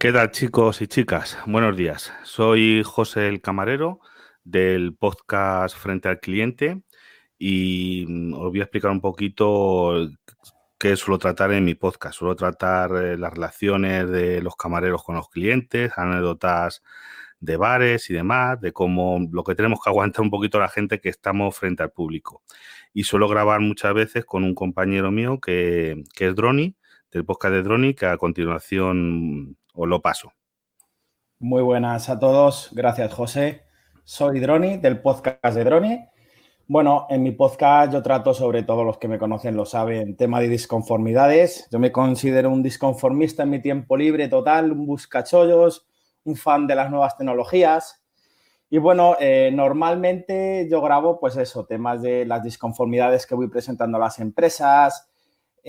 ¿Qué tal chicos y chicas? Buenos días. Soy José el Camarero del podcast Frente al Cliente y mm, os voy a explicar un poquito qué suelo tratar en mi podcast. Suelo tratar eh, las relaciones de los camareros con los clientes, anécdotas de bares y demás, de cómo lo que tenemos que aguantar un poquito la gente que estamos frente al público. Y suelo grabar muchas veces con un compañero mío que, que es Droni, del podcast de Droni, que a continuación os lo paso. Muy buenas a todos. Gracias, José. Soy Droni, del podcast de Droni. Bueno, en mi podcast yo trato, sobre todo los que me conocen lo saben, tema de disconformidades. Yo me considero un disconformista en mi tiempo libre total, un buscachollos, un fan de las nuevas tecnologías. Y bueno, eh, normalmente yo grabo, pues eso, temas de las disconformidades que voy presentando a las empresas,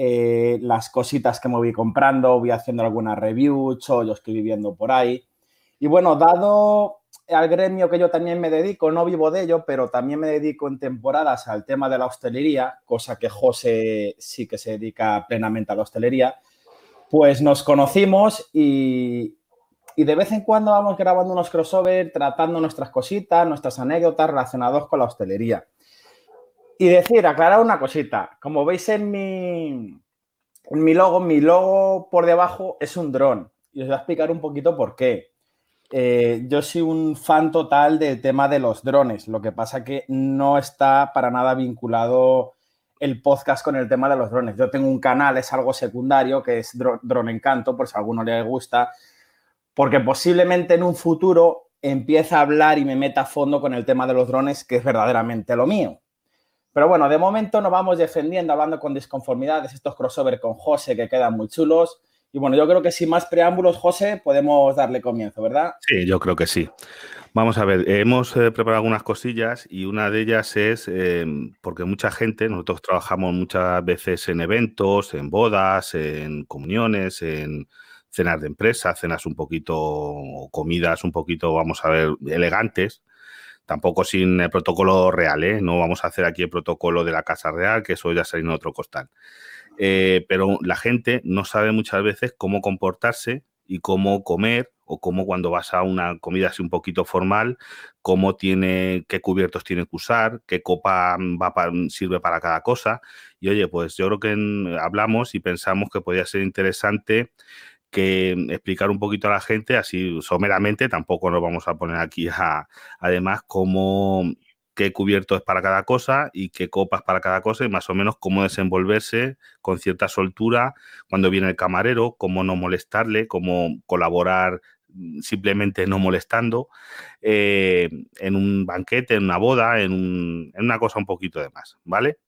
eh, las cositas que me voy comprando, voy haciendo alguna review, chollos que viviendo por ahí. Y bueno, dado al gremio que yo también me dedico, no vivo de ello, pero también me dedico en temporadas al tema de la hostelería, cosa que José sí que se dedica plenamente a la hostelería, pues nos conocimos y, de vez en cuando vamos grabando unos crossover, tratando nuestras cositas, nuestras anécdotas relacionadas con la hostelería. Y decir, aclarar una cosita. Como veis en mi, mi logo, mi logo por debajo es un dron. Y os voy a explicar un poquito por qué. Eh, yo soy un fan total del tema de los drones. Lo que pasa que no está para nada vinculado el podcast con el tema de los drones. Yo tengo un canal, es algo secundario, que es Drone Encanto, por si a alguno le gusta, porque posiblemente en un futuro empiece a hablar y me meta a fondo con el tema de los drones, que es verdaderamente lo mío. Pero bueno, de momento nos vamos defendiendo, hablando con disconformidades, estos crossover con José que quedan muy chulos. Y bueno, yo creo que sin más preámbulos, José, podemos darle comienzo, ¿verdad? Sí, yo creo que sí. Vamos a ver, hemos eh, preparado algunas cosillas y una de ellas es em, porque mucha gente, nosotros trabajamos muchas veces en eventos, en bodas, en comuniones, en cenas de empresa, cenas un poquito, comidas un poquito, vamos a ver, elegantes tampoco sin el protocolo real, ¿eh? No vamos a hacer aquí el protocolo de la Casa Real, que eso ya sale en otro costal. Eh, pero la gente no sabe muchas veces cómo comportarse y cómo comer o cómo cuando vas a una comida así un poquito formal, cómo tiene, qué cubiertos tiene que usar, qué copa sirve para cada cosa. Y oye, pues yo creo que hablamos y pensamos que podría ser interesante que explicar un poquito a la gente, así someramente, tampoco nos vamos a poner aquí a, además, cómo qué cubierto es para cada cosa y qué copas para cada cosa y más o menos cómo desenvolverse con cierta soltura cuando viene el camarero, cómo no molestarle, cómo colaborar mm, simplemente no molestando eh, en un banquete, en una boda, en, en, una cosa un poquito de más, ¿vale?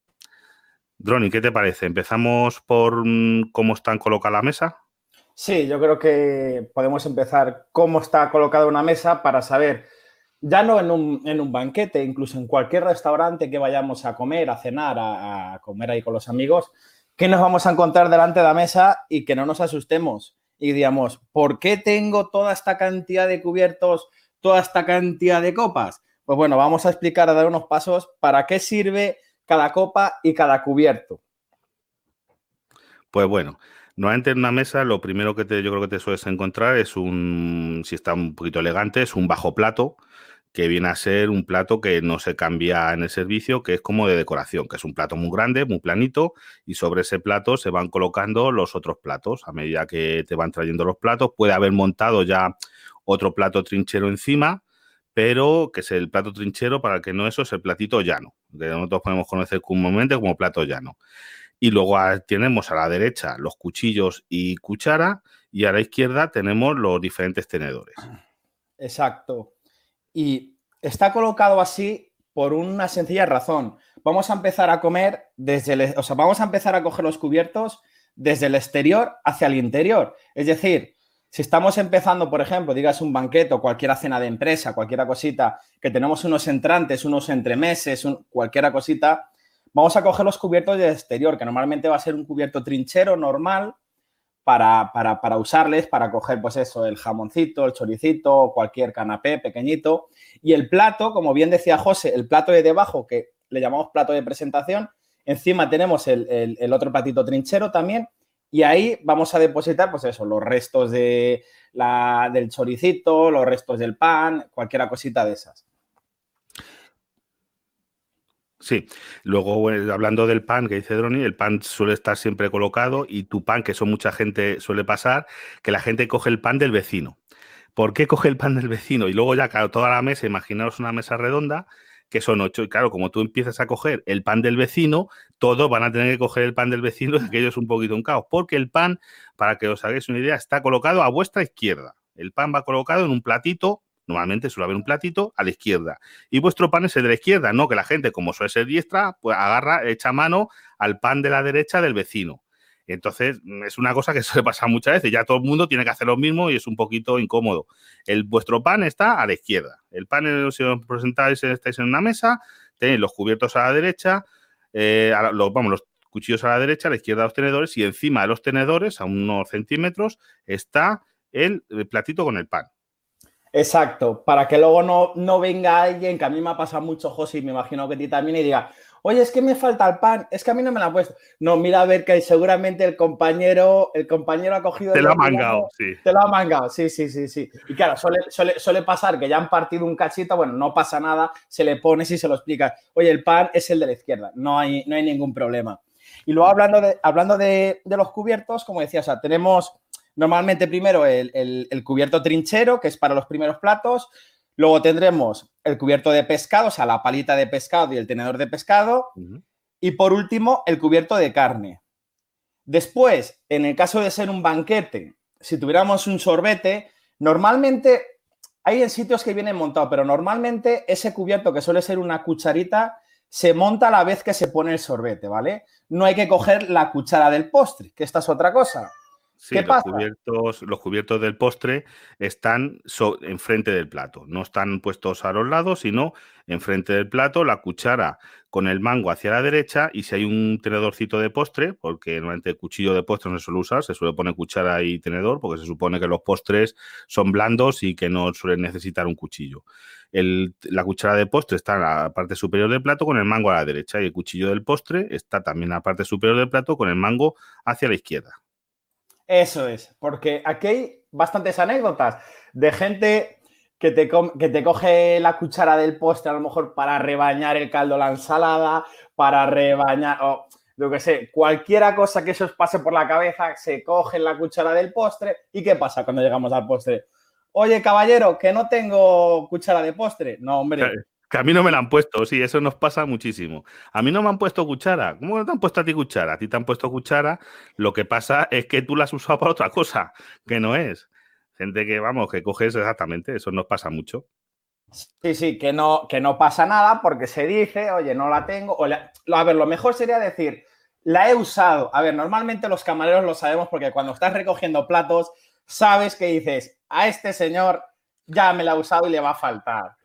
Droni, ¿qué te parece? ¿Empezamos por mm, cómo están colocadas la mesa? Sí, yo creo que podemos empezar cómo está colocada una mesa para saber, ya no en un, banquete, incluso en cualquier restaurante que vayamos a comer, a cenar, a, comer ahí con los amigos, qué nos vamos a encontrar delante de la mesa y que no nos asustemos y digamos, ¿por qué tengo toda esta cantidad de cubiertos, toda esta cantidad de copas? Pues bueno, vamos a explicar, a dar unos pasos para qué sirve cada copa y cada cubierto. Pues bueno, Normalmente en una mesa lo primero que te, yo creo que te sueles encontrar es un, si está un poquito elegante, es un bajo plato, que viene a ser un plato que no se cambia en el servicio, que es como de decoración, que es un plato muy grande, muy planito, y sobre ese plato se van colocando los otros platos. A medida que te van trayendo los platos, puede haber montado ya otro plato trinchero encima, pero que es el plato trinchero, para que no eso, es el platito llano, que nosotros podemos conocer comúnmente como plato llano. Y luego tenemos a la derecha los cuchillos y cuchara y a la izquierda tenemos los diferentes tenedores. Exacto. Y está colocado así por una sencilla razón. Vamos a empezar a comer desde el, o sea, vamos a empezar a coger los cubiertos desde el exterior hacia el interior. Es decir, si estamos empezando, por ejemplo, digas un banquete o cualquier cena de empresa, cualquier cosita, que tenemos unos entrantes, unos entremeses, un, cualquier cosita, Vamos a coger los cubiertos de exterior, que normalmente va a ser un cubierto trinchero normal para, para, usarles, para coger, pues eso, el jamoncito, el choricito, cualquier canapé pequeñito. Y el plato, como bien decía José, el plato de debajo, que le llamamos plato de presentación, encima tenemos el, otro platito trinchero también, Y ahí vamos a depositar, pues eso, los restos de la, del choricito, los restos del pan, cualquier cosita de esas. Sí, luego hablando del pan que dice Droni, el pan suele estar siempre colocado y tu pan, que eso mucha gente suele pasar, que la gente coge el pan del vecino. ¿Por qué coge el pan del vecino? Y luego ya, claro, toda la mesa, imaginaos una mesa redonda, que son ocho, y claro, como tú empiezas a coger el pan del vecino, todos van a tener que coger el pan del vecino, y aquello es un poquito un caos, porque el pan, para que os hagáis una idea, está colocado a vuestra izquierda. El pan va colocado en un platito Normalmente suele haber un platito a la izquierda. Y vuestro pan es el de la izquierda, no que la gente, como suele ser diestra, pues agarra, echa mano al pan de la derecha del vecino. Entonces, mm, es una cosa que suele pasar muchas veces. Ya todo el mundo tiene que hacer lo mismo y es un poquito incómodo. El, vuestro pan está a la izquierda. El pan, si os presentáis, estáis en una mesa, tenéis los cubiertos a la derecha, eh, vamos, los cuchillos a la derecha, a la izquierda los tenedores y encima de los tenedores, a unos centímetros, está el platito con el pan. Exacto, para que luego no, no venga alguien, que a mí me ha pasado mucho, José, y me imagino que a ti también, y diga, oye, es que me falta el pan, es que a mí no me lo ha puesto. No, mira a ver que seguramente el compañero, el compañero ha cogido... Te lo ha mangado, sí. Te lo ha mangado, sí, sí, sí, sí. Y claro, suele, suele, pasar que ya han partido un cachito, bueno, no pasa nada, se le pone y se lo explica. Oye, el pan es el de la izquierda, no hay, no hay ningún problema. Y luego hablando de, hablando de, de los cubiertos, como decía, o sea, tenemos Normalmente primero el, cubierto trinchero, que es para los primeros platos. Luego tendremos el cubierto de pescado, o sea, la palita de pescado y el tenedor de pescado. Y por último, el cubierto de carne. Después, en el caso de ser un banquete, si tuviéramos un sorbete, normalmente hay en sitios que vienen montados, pero normalmente ese cubierto, que suele ser una cucharita, se monta a la vez que se pone el sorbete, ¿vale? No hay que coger la cuchara del postre, que esta es otra cosa. Sí, los, Cubiertos, los cubiertos del postre están enfrente del plato, no están puestos a los lados, sino enfrente del plato, la cuchara con el mango hacia la derecha y si hay un tenedorcito de postre, porque normalmente el cuchillo de postre no se suele usar, se suele poner cuchara y tenedor, porque se supone que los postres son blandos y que no suelen necesitar un cuchillo. la cuchara de postre está en la parte superior del plato con el mango a la derecha y el cuchillo del postre está también en la parte superior del plato con el mango hacia la izquierda. Eso es, porque aquí hay bastantes anécdotas de gente que te, que te coge la cuchara del postre a lo mejor para rebañar el caldo, la ensalada, para rebañar, o lo que sé, cualquiera cosa que eso os pase por la cabeza, se coge la cuchara del postre. ¿Y qué pasa cuando llegamos al postre? Oye, caballero, que no tengo cuchara de postre. No, hombre, que a mí no me la han puesto, sí, eso nos pasa muchísimo. A mí no me han puesto cuchara. ¿Cómo no te han puesto a ti cuchara? A ti te han puesto cuchara. Lo que pasa es que tú la has usado para otra cosa, que no es. Gente que, vamos, que coges exactamente, eso nos pasa mucho. Sí, sí, que no, que no pasa nada porque se dice, oye, no la tengo. O a ver, lo mejor sería decir, la he usado. A ver, normalmente los camareros lo sabemos porque cuando estás recogiendo platos, sabes que dices, a este señor ya me la ha usado y le va a faltar.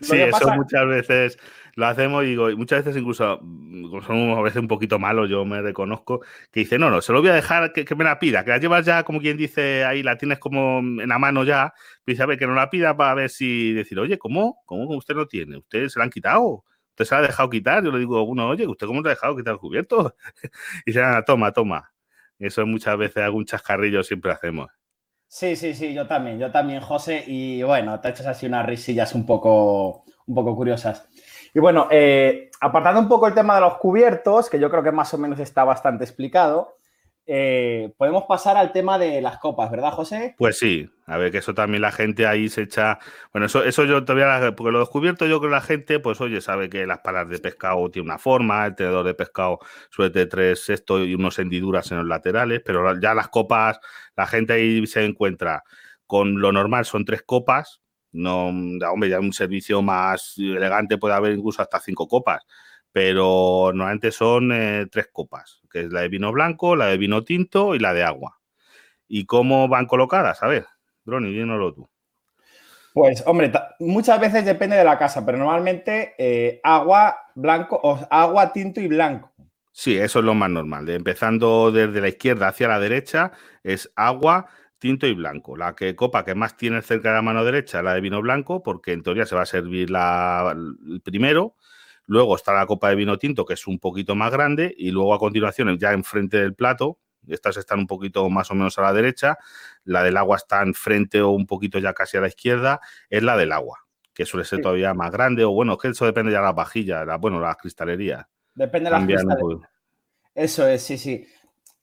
Sí, eso muchas veces lo hacemos y digo, muchas veces incluso mm, somos a veces un poquito malos, yo me reconozco, que dice, no, no, se lo voy a dejar que, me la pida, que la llevas ya, como quien dice, ahí la tienes como en la mano ya, dice, a ver, que no la pida para ver si decir, oye, ¿cómo? ¿Cómo usted no tiene? ¿Usted se la han quitado? ¿Usted se la ha dejado quitar? Yo le digo a uno, oye, ¿usted cómo te ha dejado quitar el cubierto? y dice, ah, toma, toma. Eso muchas veces algún chascarrillo siempre hacemos. Sí, sí, sí, yo también, yo también, José. Y bueno, te echas así unas risillas un poco, un poco curiosas. Y bueno, eh, apartando un poco el tema de los cubiertos, que yo creo que más o menos está bastante explicado, eh, podemos pasar al tema de las copas, ¿verdad, José? Pues sí, a ver, que eso también la gente ahí se echa. Bueno, eso, eso yo todavía, porque lo descubierto yo creo que la gente, pues oye, sabe que las palas de pescado tienen una forma, el tenedor de pescado suele tener tres esto y unos hendiduras en los laterales, pero ya las copas, la gente ahí se encuentra con lo normal, son tres copas. No, hombre, ya un servicio más elegante puede haber incluso hasta cinco copas pero normalmente son eh, tres copas, que es la de vino blanco, la de vino tinto y la de agua. ¿Y cómo van colocadas? A ver, Droni, dínoslo tú. Pues, hombre, muchas veces depende de la casa, pero normalmente eh, agua, blanco, o agua, tinto y blanco. Sí, eso es lo más normal. empezando desde la izquierda hacia la derecha, es agua, tinto y blanco. La que copa que más tiene cerca de la mano derecha es la de vino blanco, porque en teoría se va a servir la, el primero Luego está la copa de vino tinto, que es un poquito más grande, y luego a continuación, ya enfrente del plato, estas están un poquito más o menos a la derecha, la del agua está enfrente o un poquito ya casi a la izquierda, es la del agua, que suele ser todavía más grande, o bueno, que eso depende ya de las vajillas, la, bueno, las cristalerías. Depende de las cristalerías. Eso es, sí, sí.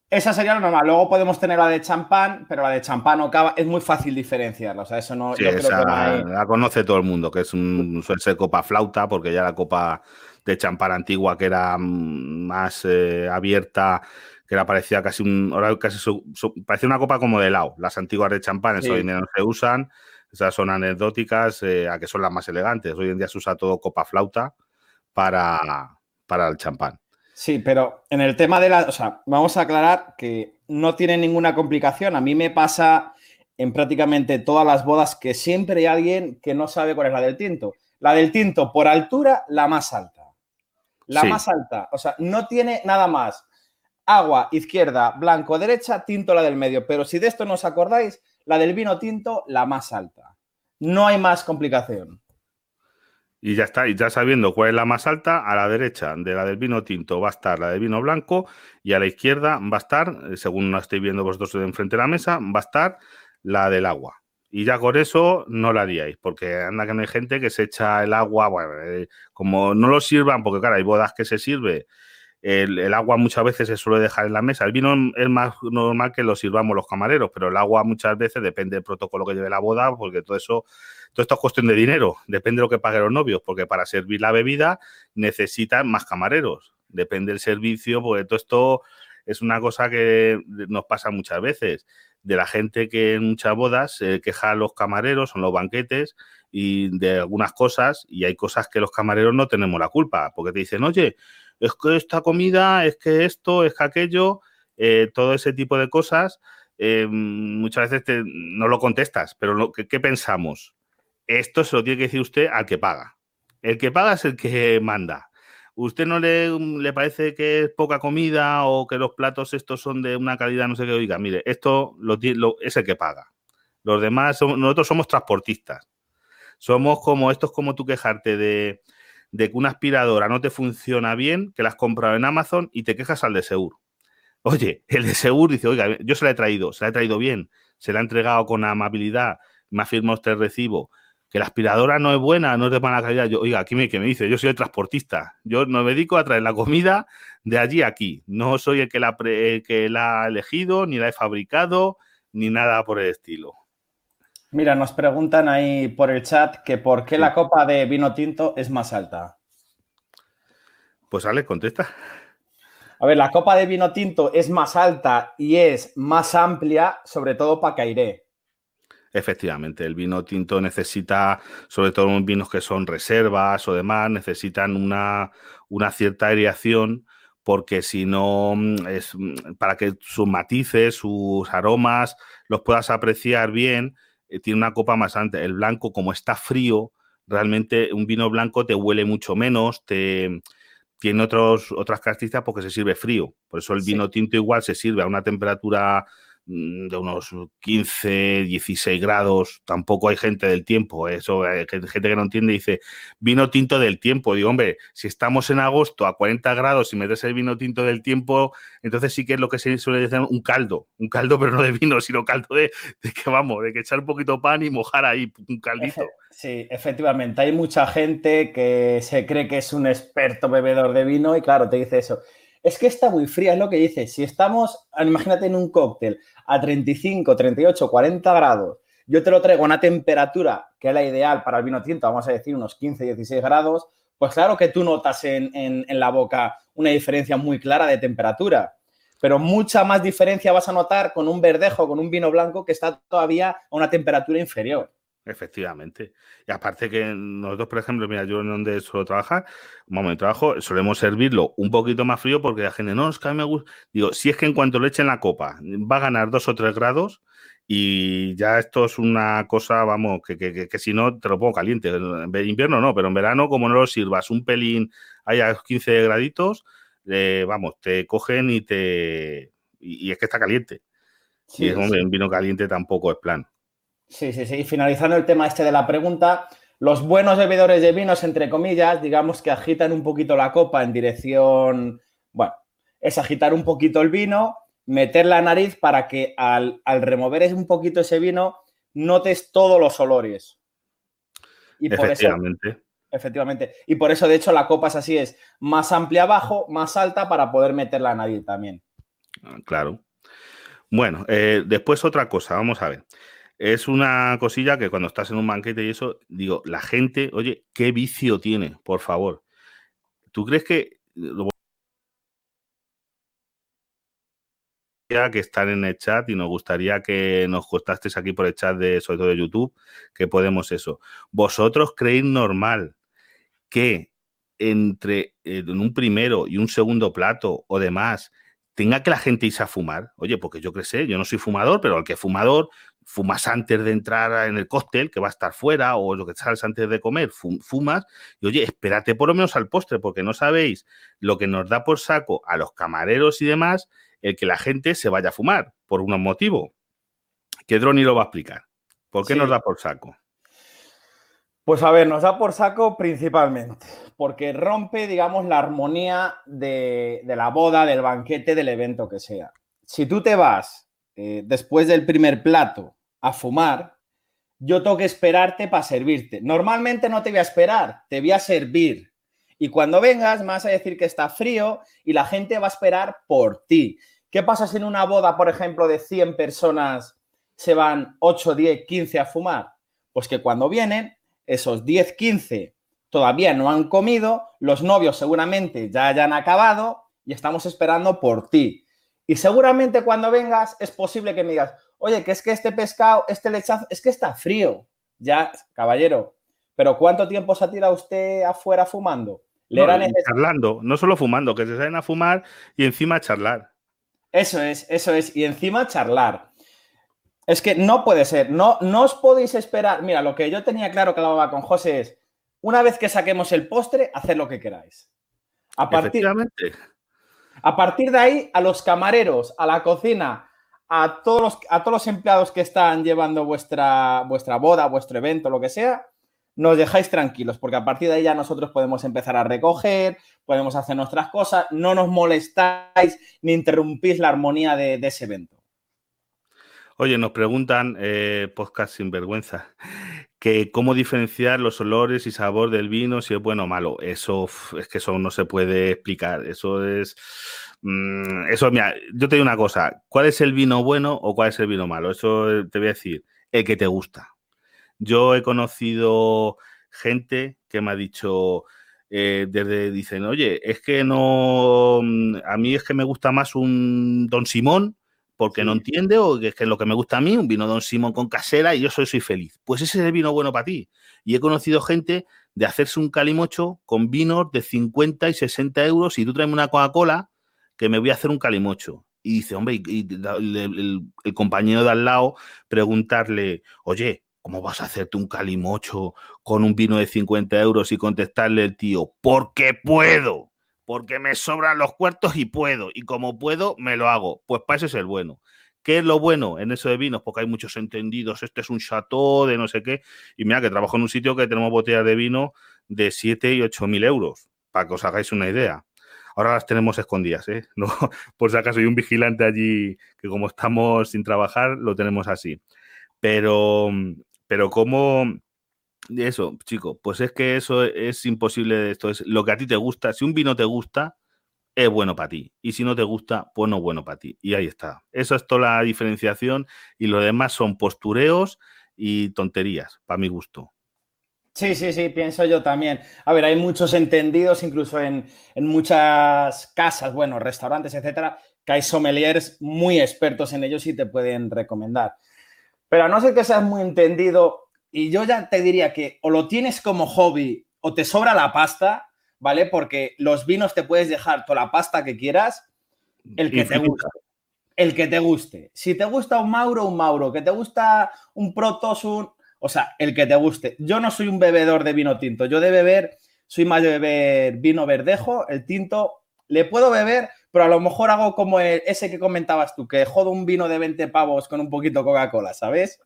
Esa sería lo normal. Luego podemos tener la de champán, pero la de champán o cava es muy fácil diferenciarla. O sea, eso no. Sí, La conoce todo el mundo, que es un suele ser copa flauta, porque ya la copa de champán antigua que era mm, más eh, abierta, que era parecía casi un. Ahora casi parecía una copa como de helado. Las antiguas de champán, eso hoy en día no se usan. Esas son anecdóticas, eh, a que son las más elegantes. Hoy en día se usa todo copa flauta para, para el champán. Sí, pero en el tema de la, o sea, vamos a aclarar que no tiene ninguna complicación. A mí me pasa en prácticamente todas las bodas que siempre hay alguien que no sabe cuál es la del tinto. La del tinto, por altura, la más alta. La más alta. O sea, no tiene nada más. Agua, izquierda, blanco, derecha, tinto, la del medio. Pero si de esto no os acordáis, la del vino tinto, la más alta. No hay más complicación. Y ya está, y ya sabiendo cuál es la más alta, a la derecha de la del vino tinto va a estar la del vino blanco y a la izquierda va a estar, eh, según la estoy viendo vosotros enfrente de la mesa, va a estar la del agua. Y ya con eso no la haríais, porque anda que no hay gente que se echa el agua, bueno, eh, como no lo sirvan, porque claro, hay bodas que se sirve, el, el, agua muchas veces se suele dejar en la mesa. El vino es más normal que lo sirvamos los camareros, pero el agua muchas veces depende del protocolo que lleve la boda, porque todo eso todo esto es cuestión de dinero, depende de lo que paguen los novios, porque para servir la bebida necesitan más camareros, depende del servicio, porque todo esto es una cosa que nos pasa muchas veces, de la gente que en muchas bodas se queja a los camareros, son los banquetes, y de algunas cosas, y hay cosas que los camareros no tenemos la culpa, porque te dicen, oye, es que esta comida, es que esto, es que aquello, eh, todo ese tipo de cosas, eh, muchas veces no lo contestas, pero ¿qué pensamos? Esto se lo tiene que decir usted al que paga. El que paga es el que manda. ¿Usted no le, le, parece que es poca comida o que los platos estos son de una calidad no sé qué? Oiga, mire, esto lo, es el que paga. Los demás, nosotros somos transportistas. Somos como, esto es como tú quejarte de, de que una aspiradora no te funciona bien, que la has comprado en Amazon y te quejas al de seguro. Oye, el de seguro dice, oiga, yo se la he traído, se la he traído bien, se la ha entregado con amabilidad, me ha firmado usted el recibo, que la aspiradora no es buena, no es de mala calidad. Yo, oiga, aquí me, que me dice, yo soy el transportista, yo no me dedico a traer la comida de allí a aquí, no soy el que la, que la ha elegido, ni la he fabricado, ni nada por el estilo. Mira, nos preguntan ahí por el chat que por qué la copa de vino tinto es más alta. Pues Ale, contesta. A ver, la copa de vino tinto es más alta y es más amplia, sobre todo para cairé. Efectivamente, el vino tinto necesita, sobre todo en vinos que son reservas o demás, necesitan una, una cierta aireación porque si no, mm, es mm, para que sus matices, sus aromas los puedas apreciar bien, eh, tiene una copa más alta. El blanco, como está frío, realmente un vino blanco te huele mucho menos, te, tiene otros, otras características porque se sirve frío. Por eso el vino tinto igual se sirve a una temperatura de unos 15, 16 grados, tampoco hay gente del tiempo, eso, hay gente que no entiende dice, vino tinto del tiempo, digo, hombre, si estamos en agosto a 40 grados y metes el vino tinto del tiempo, entonces sí que es lo que se suele decir un caldo, un caldo pero no de vino, sino caldo de, que vamos, de que echar un poquito pan y mojar ahí un caldito. Sí, efectivamente, hay mucha gente que se cree que es un experto bebedor de vino y claro, te dice eso es que está muy fría, es lo que dice. Si estamos, imagínate en un cóctel a 35, 38, 40 grados, yo te lo traigo a una temperatura que es la ideal para el vino tinto, vamos a decir unos 15, 16 grados, pues claro que tú notas en, en la boca una diferencia muy clara de temperatura. Pero mucha más diferencia vas a notar con un verdejo, con un vino blanco que está todavía a una temperatura inferior. Efectivamente. Y aparte que nosotros, por ejemplo, mira, yo en donde suelo trabajar, un momento de trabajo, solemos servirlo un poquito más frío porque la gente, no, es que a mí me gusta. Digo, si es que en cuanto le echen la copa, va a ganar dos o tres grados y ya esto es una cosa, vamos, que, que, que, si no te lo pongo caliente. En invierno no, pero en verano, como no lo sirvas un pelín, hay a 15 graditos, eh, vamos, te cogen y te. Y, es que está caliente. Sí, y es, hombre, un vino caliente tampoco es plan. Sí, sí, sí. Y finalizando el tema este de la pregunta, los buenos bebedores de vinos, entre comillas, digamos que agitan un poquito la copa en dirección, bueno, es agitar un poquito el vino, meter la nariz para que al, remover un poquito ese vino notes todos los olores. Y efectivamente. efectivamente. Y por eso, de hecho, la copa es así, es más amplia abajo, más alta para poder meter la nariz también. Ah, claro. Bueno, eh, después otra cosa, vamos a ver. Es una cosilla que cuando estás en un banquete y eso, digo, la gente, oye, ¿qué vicio tiene? Por favor. ¿Tú crees que que están en el chat y nos gustaría que nos costasteis aquí por el chat de sobre todo de YouTube que podemos eso. ¿Vosotros creéis normal que entre eh, en un primero y un segundo plato o demás tenga que la gente irse a fumar? Oye, porque yo qué yo no soy fumador, pero el que es fumador fumas antes de entrar en el cóctel, que va a estar fuera, o lo que sales antes de comer, fumas, y oye, espérate por lo menos al postre, porque no sabéis lo que nos da por saco a los camareros y demás, el que la gente se vaya a fumar, por un motivo. Que Droni lo va a explicar. ¿Por qué nos da por saco? Pues a ver, nos da por saco principalmente, porque rompe, digamos, la armonía de, la boda, del banquete, del evento que sea. Si tú te vas eh, después del primer plato a fumar, yo tengo que esperarte para servirte. Normalmente no te voy a esperar, te voy a servir. Y cuando vengas, vas a decir que está frío y la gente va a esperar por ti. ¿Qué pasa si en una boda, por ejemplo, de 100 personas se van 8, 10, 15 a fumar? Pues que cuando vienen, esos 10, 15 todavía no han comido, los novios seguramente ya hayan acabado y estamos esperando por ti. Y seguramente cuando vengas es posible que me digas, oye, que es que este pescado, este lechazo, es que está frío. Ya, caballero, pero ¿cuánto tiempo se ha tirado usted afuera fumando? Le no, charlando, no solo fumando, que se salen a fumar y encima charlar. Eso es, eso es, y encima charlar. Es que no puede ser, no, no os podéis esperar. Mira, lo que yo tenía claro que hablaba con José es, una vez que saquemos el postre, hacer lo que queráis. A partir, a partir de ahí, a los camareros, a la cocina, a todos los, a todos los empleados que están llevando vuestra, vuestra boda, vuestro evento, lo que sea, nos dejáis tranquilos, porque a partir de ahí ya nosotros podemos empezar a recoger, podemos hacer nuestras cosas, no nos molestáis ni interrumpís la armonía de, ese evento. Oye, nos preguntan, eh, podcast sin vergüenza, que cómo diferenciar los olores y sabor del vino, si es bueno o malo. Eso es que eso no se puede explicar. Eso es. Mm, eso, mira, yo te digo una cosa: ¿cuál es el vino bueno o cuál es el vino malo? Eso te voy a decir, el que te gusta. Yo he conocido gente que me ha dicho. Eh, desde dicen, oye, es que no, mm, a mí es que me gusta más un Don Simón porque no entiende o que es que lo que me gusta a mí, un vino Don Simón con casera y yo soy, soy feliz. Pues ese es el vino bueno para ti. Y he conocido gente de hacerse un calimocho con vinos de 50 y 60 euros y tú traes una Coca-Cola que me voy a hacer un calimocho. Y dice, hombre, y, el, compañero de al lado preguntarle, oye, ¿cómo vas a hacerte un calimocho con un vino de 50 euros y contestarle el tío, porque puedo? porque me sobran los cuartos y puedo, y como puedo, me lo hago. Pues para eso es el bueno. ¿Qué es lo bueno en eso de vinos? Porque hay muchos entendidos, este es un chateau de no sé qué, y mira que trabajo en un sitio que tenemos botellas de vino de 7 y 8 mil euros, para que os hagáis una idea. Ahora las tenemos escondidas, ¿eh? No, por si acaso hay un vigilante allí que como estamos sin trabajar, lo tenemos así. Pero, pero como eso, chico, pues es que eso es imposible. Esto es lo que a ti te gusta. Si un vino te gusta, es bueno para ti. Y si no te gusta, pues no es bueno para ti. Y ahí está. Eso es toda la diferenciación. Y lo demás son postureos y tonterías, para mi gusto. Sí, sí, sí, pienso yo también. A ver, hay muchos entendidos, incluso en, en muchas casas, bueno, restaurantes, etcétera, que hay sommeliers muy expertos en ellos y te pueden recomendar. Pero a no ser que seas muy entendido, y yo ya te diría que o lo tienes como hobby o te sobra la pasta, ¿vale? Porque los vinos te puedes dejar toda la pasta que quieras, el que te guste. El que te guste. Si te gusta un Mauro, un Mauro. Que te gusta un Protos, un... O sea, el que te guste. Yo no soy un bebedor de vino tinto. Yo de beber, soy más de beber vino verdejo. El tinto le puedo beber, pero a lo mejor hago como ese que comentabas tú, que jodo un vino de 20 pavos con un poquito Coca-Cola, ¿sabes?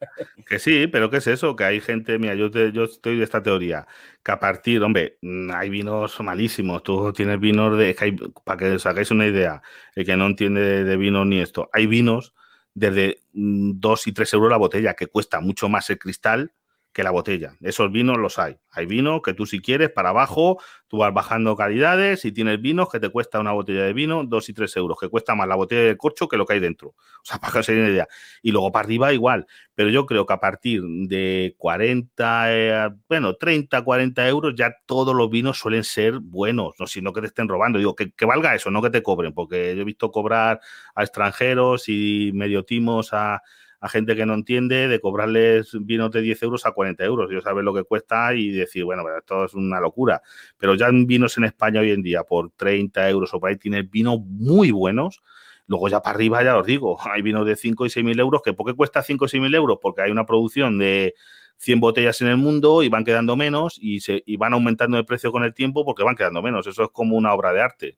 Que sí, pero ¿qué es eso? Que hay gente, mira, yo, yo estoy de esta teoría, que a partir, hombre, mm, hay vinos malísimos, tú tienes vinos de, para que os hagáis una idea, el que no entiende de, de vino ni esto, hay vinos desde 2 mm, y 3 euros la botella, que cuesta mucho más el cristal que la botella. Esos vinos los hay. Hay vino que tú si quieres para abajo, tú vas bajando calidades y tienes vinos que te cuesta una botella de vino dos y tres euros, que cuesta más la botella de corcho que lo que hay dentro. O sea, para que se den idea. Y luego para arriba igual. Pero yo creo que a partir de 40, eh, bueno, 30, 40 euros ya todos los vinos suelen ser buenos, no sino que te estén robando. Digo, que, que valga eso, no que te cobren, porque yo he visto cobrar a extranjeros y medio timos a a gente que no entiende de cobrarles vinos de 10 euros a 40 euros. Yo saber lo que cuesta y decir, bueno, esto es una locura. Pero ya en vinos en España hoy en día por 30 euros o por ahí tienes vinos muy buenos. Luego ya para arriba, ya os digo, hay vinos de 5 y 6 mil euros. ¿Que ¿Por qué cuesta 5 y 6 mil euros? Porque hay una producción de 100 botellas en el mundo y van quedando menos y, se, y van aumentando de precio con el tiempo porque van quedando menos. Eso es como una obra de arte.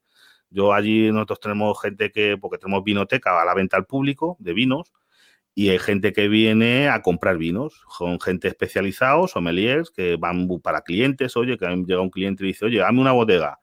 Yo allí nosotros tenemos gente que, porque tenemos vinoteca a la venta al público de vinos, y hay gente que viene a comprar vinos, son gente especializados, sommeliers, que van para clientes, oye, que llega un cliente y dice, oye, dame una bodega.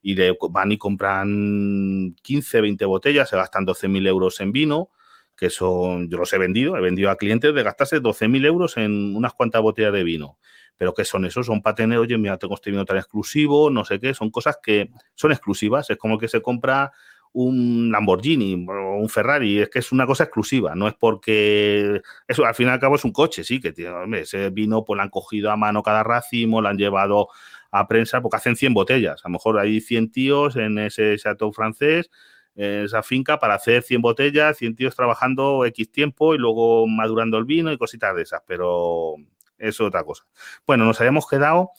Y le van y compran 15, 20 botellas, se gastan 12.000 euros en vino, que son, yo los he vendido, he vendido a clientes de gastarse 12.000 euros en unas cuantas botellas de vino. Pero ¿qué son esos? Son para tener, oye, mira, tengo este vino tan exclusivo, no sé qué, son cosas que son exclusivas, es como que se compra un Lamborghini o un Ferrari, es que es una cosa exclusiva, no es porque eso al fin y al cabo es un coche, sí, que tiene, ese vino pues lo han cogido a mano cada racimo, lo han llevado a prensa porque hacen 100 botellas, a lo mejor hay 100 tíos en ese chateau francés, en esa finca para hacer 100 botellas, 100 tíos trabajando X tiempo y luego madurando el vino y cositas de esas, pero eso es otra cosa. Bueno, nos habíamos quedado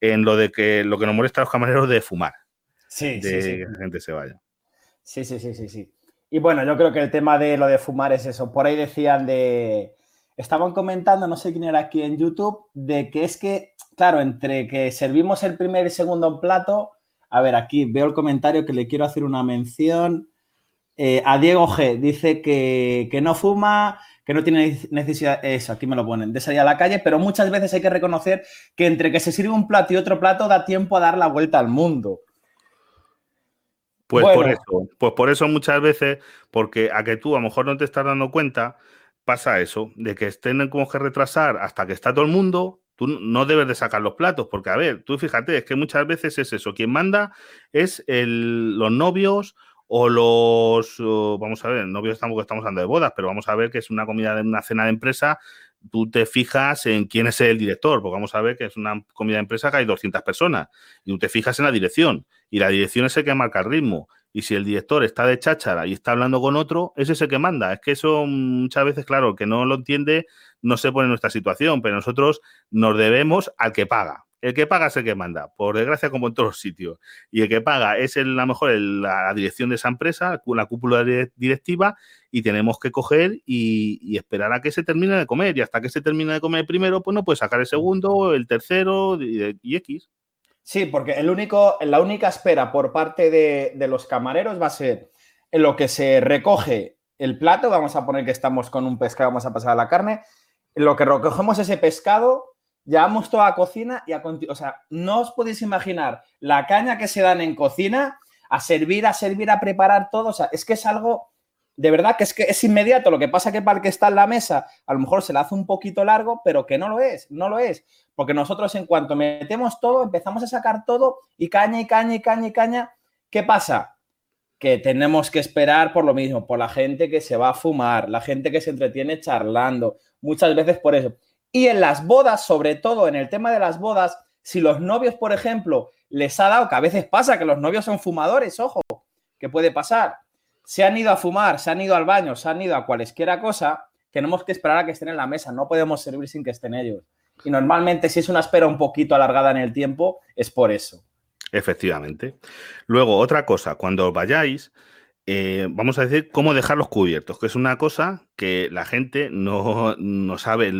en lo de que lo que nos molesta a los camareros de fumar. Sí, de sí, que la gente se vaya. Sí, sí, sí, sí, sí. Y bueno, yo creo que el tema de lo de fumar es eso. Por ahí decían de. Estaban comentando, no sé quién era aquí en YouTube, de que es que, claro, entre que servimos el primer y segundo plato. A ver, aquí veo el comentario que le quiero hacer una mención. Eh, a Diego G dice que, que, no fuma, que no tiene necesidad, eso, aquí me lo ponen, de salir a la calle, pero muchas veces hay que reconocer que entre que se sirve un plato y otro plato da tiempo a dar la vuelta al mundo. Pues por eso, pues por eso muchas veces, porque a que tú a lo mejor no te estás dando cuenta, pasa eso, de que estén como que retrasar hasta que está todo el mundo, tú no debes de sacar los platos, porque a ver, tú fíjate, es que muchas veces es eso, quien manda es el, los novios o los, vamos a ver, novios tampoco estamos hablando de bodas, pero vamos a ver que es una comida de una cena de empresa, tú te fijas en quién es el director, porque vamos a ver que es una comida de empresa que hay 200 personas, y tú te fijas en la dirección, y la dirección es el que marca el ritmo. Y si el director está de cháchara y está hablando con otro, ese es el que manda. Es que eso muchas veces, claro, que no lo entiende, no se pone en nuestra situación, pero nosotros nos debemos al que paga. El que paga es el que manda, por desgracia como en todos los sitios. Y el que paga es el, a lo mejor la dirección de esa empresa, la cúpula directiva, y tenemos que coger y, esperar a que se termine de comer. Y hasta que se termine de comer primero, pues no puede sacar el segundo, el tercero y, y X. Sí, porque el único, la única espera por parte de, de, los camareros va a ser en lo que se recoge el plato, vamos a poner que estamos con un pescado, vamos a pasar a la carne, en lo que recogemos ese pescado, llevamos toda la cocina y a o sea, no os podéis imaginar la caña que se dan en cocina a servir, a servir, a preparar todo, o sea, es que es algo de verdad que es que es inmediato. Lo que pasa que para el que está en la mesa, a lo mejor se le hace un poquito largo, pero que no lo es, no lo es. Porque nosotros en cuanto metemos todo, empezamos a sacar todo y caña y caña y caña y caña. ¿Qué pasa? Que tenemos que esperar por lo mismo, por la gente que se va a fumar, la gente que se entretiene charlando, muchas veces por eso. Y en las bodas, sobre todo en el tema de las bodas, si los novios, por ejemplo, les ha dado, que a veces pasa que los novios son fumadores, ojo, ¿qué puede pasar? se han ido a fumar, se han ido al baño, se han ido a cualesquiera cosa, tenemos que esperar a que estén en la mesa, no podemos servir sin que estén ellos. Y normalmente si es una espera un poquito alargada en el tiempo, es por eso. Efectivamente. Luego, otra cosa, cuando vayáis, eh, vamos a decir, cómo dejar los cubiertos, que es una cosa que la gente no, sabe,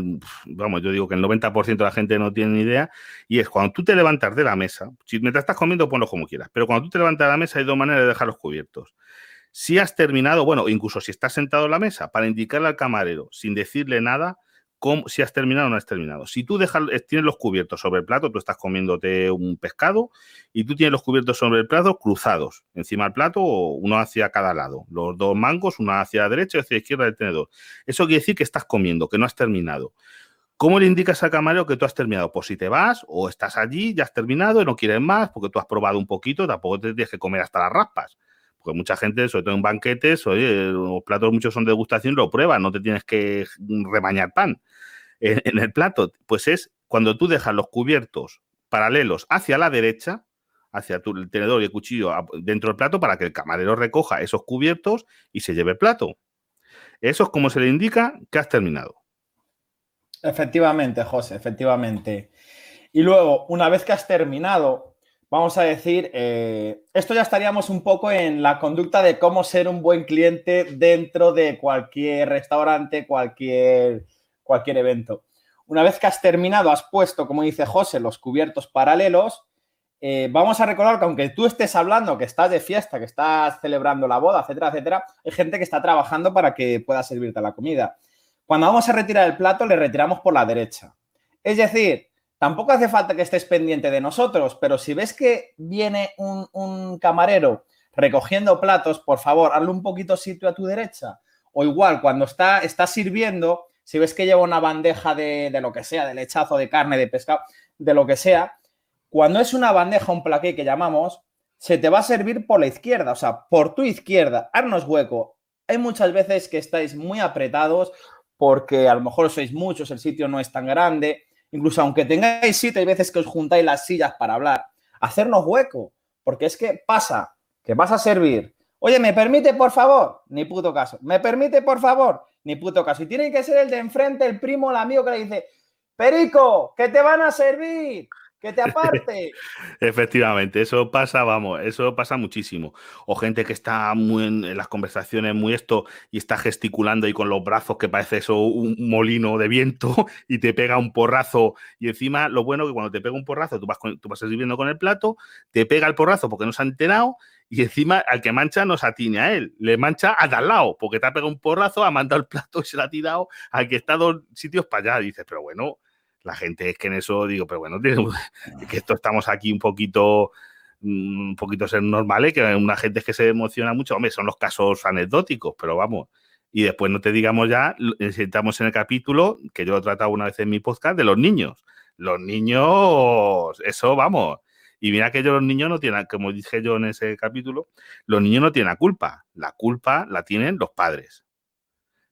vamos, yo digo que el 90% de la gente no tiene ni idea, y es cuando tú te levantas de la mesa, si mientras estás comiendo, ponlo como quieras, pero cuando tú te levantas de la mesa hay dos maneras de dejar los cubiertos. Si has terminado, bueno, incluso si estás sentado en la mesa, para indicarle al camarero, sin decirle nada, si has terminado o no has terminado. Si tú dejas, eh, tienes los cubiertos sobre el plato, tú estás comiéndote un pescado y tú tienes los cubiertos sobre el plato cruzados encima del plato, uno hacia cada lado. Los dos mangos, uno hacia la derecha y hacia la izquierda del tenedor. Eso quiere decir que estás comiendo, que no has terminado. ¿Cómo le indicas al camarero que tú has terminado? Pues si te vas o estás allí, ya has terminado y no quieres más porque tú has probado un poquito, tampoco te tienes que comer hasta las raspas. Porque mucha gente, sobre todo en banquetes, oye, los platos muchos son de degustación, lo pruebas, no te tienes que remañar pan en, el plato, pues es cuando tú dejas los cubiertos paralelos hacia la derecha, hacia tu tenedor y el cuchillo dentro del plato para que el camarero recoja esos cubiertos y se lleve el plato. Eso es como se le indica que has terminado. Efectivamente, José, efectivamente. Y luego, una vez que has terminado, vamos a decir, eh, esto ya estaríamos un poco en la conducta de cómo ser un buen cliente dentro de cualquier restaurante, cualquier cualquier evento. Una vez que has terminado, has puesto, como dice José, los cubiertos paralelos, eh, vamos a recordar que aunque tú estés hablando, que estás de fiesta, que estás celebrando la boda, etcétera, etcétera, hay gente que está trabajando para que pueda servirte la comida. Cuando vamos a retirar el plato, le retiramos por la derecha. Es decir, tampoco hace falta que estés pendiente de nosotros, pero si ves que viene un, un camarero recogiendo platos, por favor, hazle un poquito sitio a tu derecha. O igual, cuando está, está sirviendo, si ves que lleva una bandeja de, lo que sea, de lechazo, de carne, de pescado, de lo que sea, cuando es una bandeja, un plaqué que llamamos, se te va a servir por la izquierda, o sea, por tu izquierda, haznos hueco. Hay muchas veces que estáis muy apretados porque a lo mejor sois muchos, el sitio no es tan grande, incluso aunque tengáis hay veces que os juntáis las sillas para hablar, hacernos hueco, porque es que pasa que vas a servir. Oye, ¿me permite, por favor? Ni puto caso. ¿Me permite, por favor? ni puto caso. Y tiene que ser el de enfrente, el primo, el amigo que le dice, Perico, que te van a servir, que te aparte. Efectivamente, eso pasa, vamos, eso pasa muchísimo. O gente que está muy en, las conversaciones, muy esto, y está gesticulando y con los brazos que parece eso un molino de viento y te pega un porrazo. Y encima, lo bueno que cuando te pega un porrazo, tú vas, tú vas sirviendo con el plato, te pega el porrazo porque no se ha enterado y encima al que mancha no se atiene a él, le mancha a al lado, porque te ha pegado un porrazo, ha mandado el plato y se lo ha tirado al que está dos sitios para allá. dices, pero bueno, la gente es que en eso digo, pero bueno, que esto estamos aquí un poquito mm, un poquito ser normales, que una gente es que se emociona mucho, hombre, son los casos anecdóticos, pero vamos. Y después no te digamos ya, estamos en el capítulo, que yo lo he tratado una vez en mi podcast, de los niños. Los niños, eso vamos, y mira que los niños no tienen, como dije yo en ese capítulo, los niños no tienen la culpa. La culpa la tienen los padres.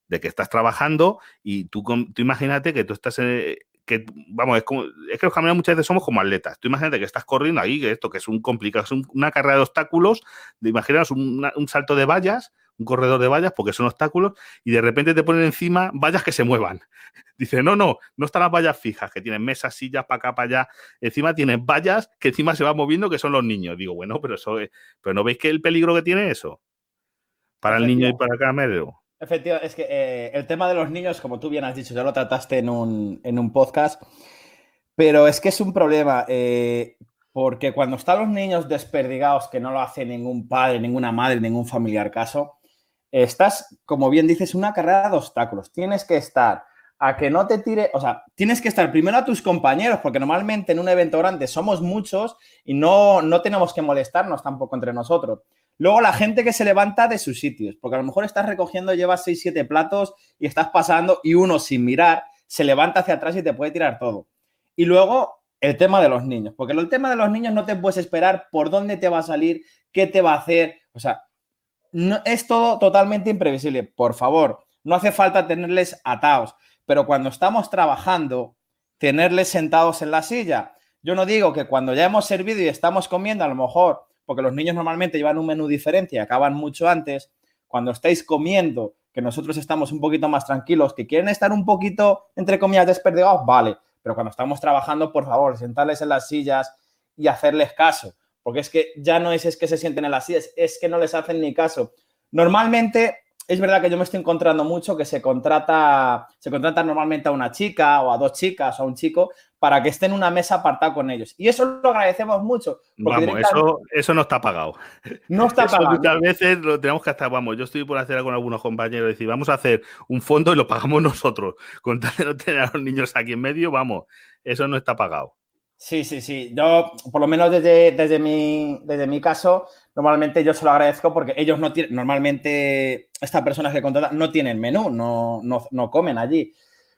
De que estás trabajando y tú, tú imagínate que tú estás eh, que, vamos, es, como, es que los caminos muchas veces somos como atletas. Tú imagínate que estás corriendo ahí, que esto que es un complicado, es una carrera de obstáculos, de, imaginaos un, un salto de vallas, un corredor de vallas, porque son obstáculos, y de repente te ponen encima vallas que se muevan. Dice, no, no, no están las vallas fijas, que tienen mesas, sillas para acá, para allá. Encima tienen vallas que encima se van moviendo, que son los niños. Digo, bueno, pero eso pero ¿no veis que el peligro que tiene eso? Para el niño y para el camarero. Efectivamente, es que eh, el tema de los niños, como tú bien has dicho, ya lo trataste en un, en un podcast, pero es que es un problema, eh, porque cuando están los niños desperdigados, que no lo hace ningún padre, ninguna madre, ningún familiar caso, estás, como bien dices, una carrera de obstáculos. Tienes que estar a que no te tire, o sea, tienes que estar primero a tus compañeros, porque normalmente en un evento grande somos muchos y no, no tenemos que molestarnos tampoco entre nosotros. Luego la gente que se levanta de sus sitios, porque a lo mejor estás recogiendo, llevas 6, 7 platos y estás pasando y uno sin mirar se levanta hacia atrás y te puede tirar todo. Y luego el tema de los niños, porque el tema de los niños no te puedes esperar por dónde te va a salir, qué te va a hacer, o sea, es todo totalmente imprevisible. Por favor, no hace falta tenerles atados, pero cuando estamos trabajando, tenerles sentados en la silla. Yo no digo que cuando ya hemos servido y estamos comiendo, a lo mejor, porque los niños normalmente llevan un menú diferente y acaban mucho antes, cuando estáis comiendo, que nosotros estamos un poquito más tranquilos, que quieren estar un poquito, entre comillas, desperdigados, vale, pero cuando estamos trabajando, por favor, sentarles en las sillas y hacerles caso. Porque es que ya no es, es que se sienten en las sillas, es que no les hacen ni caso. Normalmente es verdad que yo me estoy encontrando mucho que se contrata, se contrata normalmente a una chica o a dos chicas o a un chico para que esté en una mesa apartada con ellos. Y eso lo agradecemos mucho. Vamos, eso, eso no está pagado. No está pagado. Muchas veces lo tenemos que hacer, vamos, yo estoy por hacer con algunos compañeros, decir, vamos a hacer un fondo y lo pagamos nosotros. Con tal de no tener a los niños aquí en medio, vamos, eso no está pagado. Sí, sí, sí. Yo, por lo menos desde, desde, mi, desde mi caso, normalmente yo se lo agradezco porque ellos no tienen, normalmente estas personas que contratan no tienen menú, no, no, comen allí.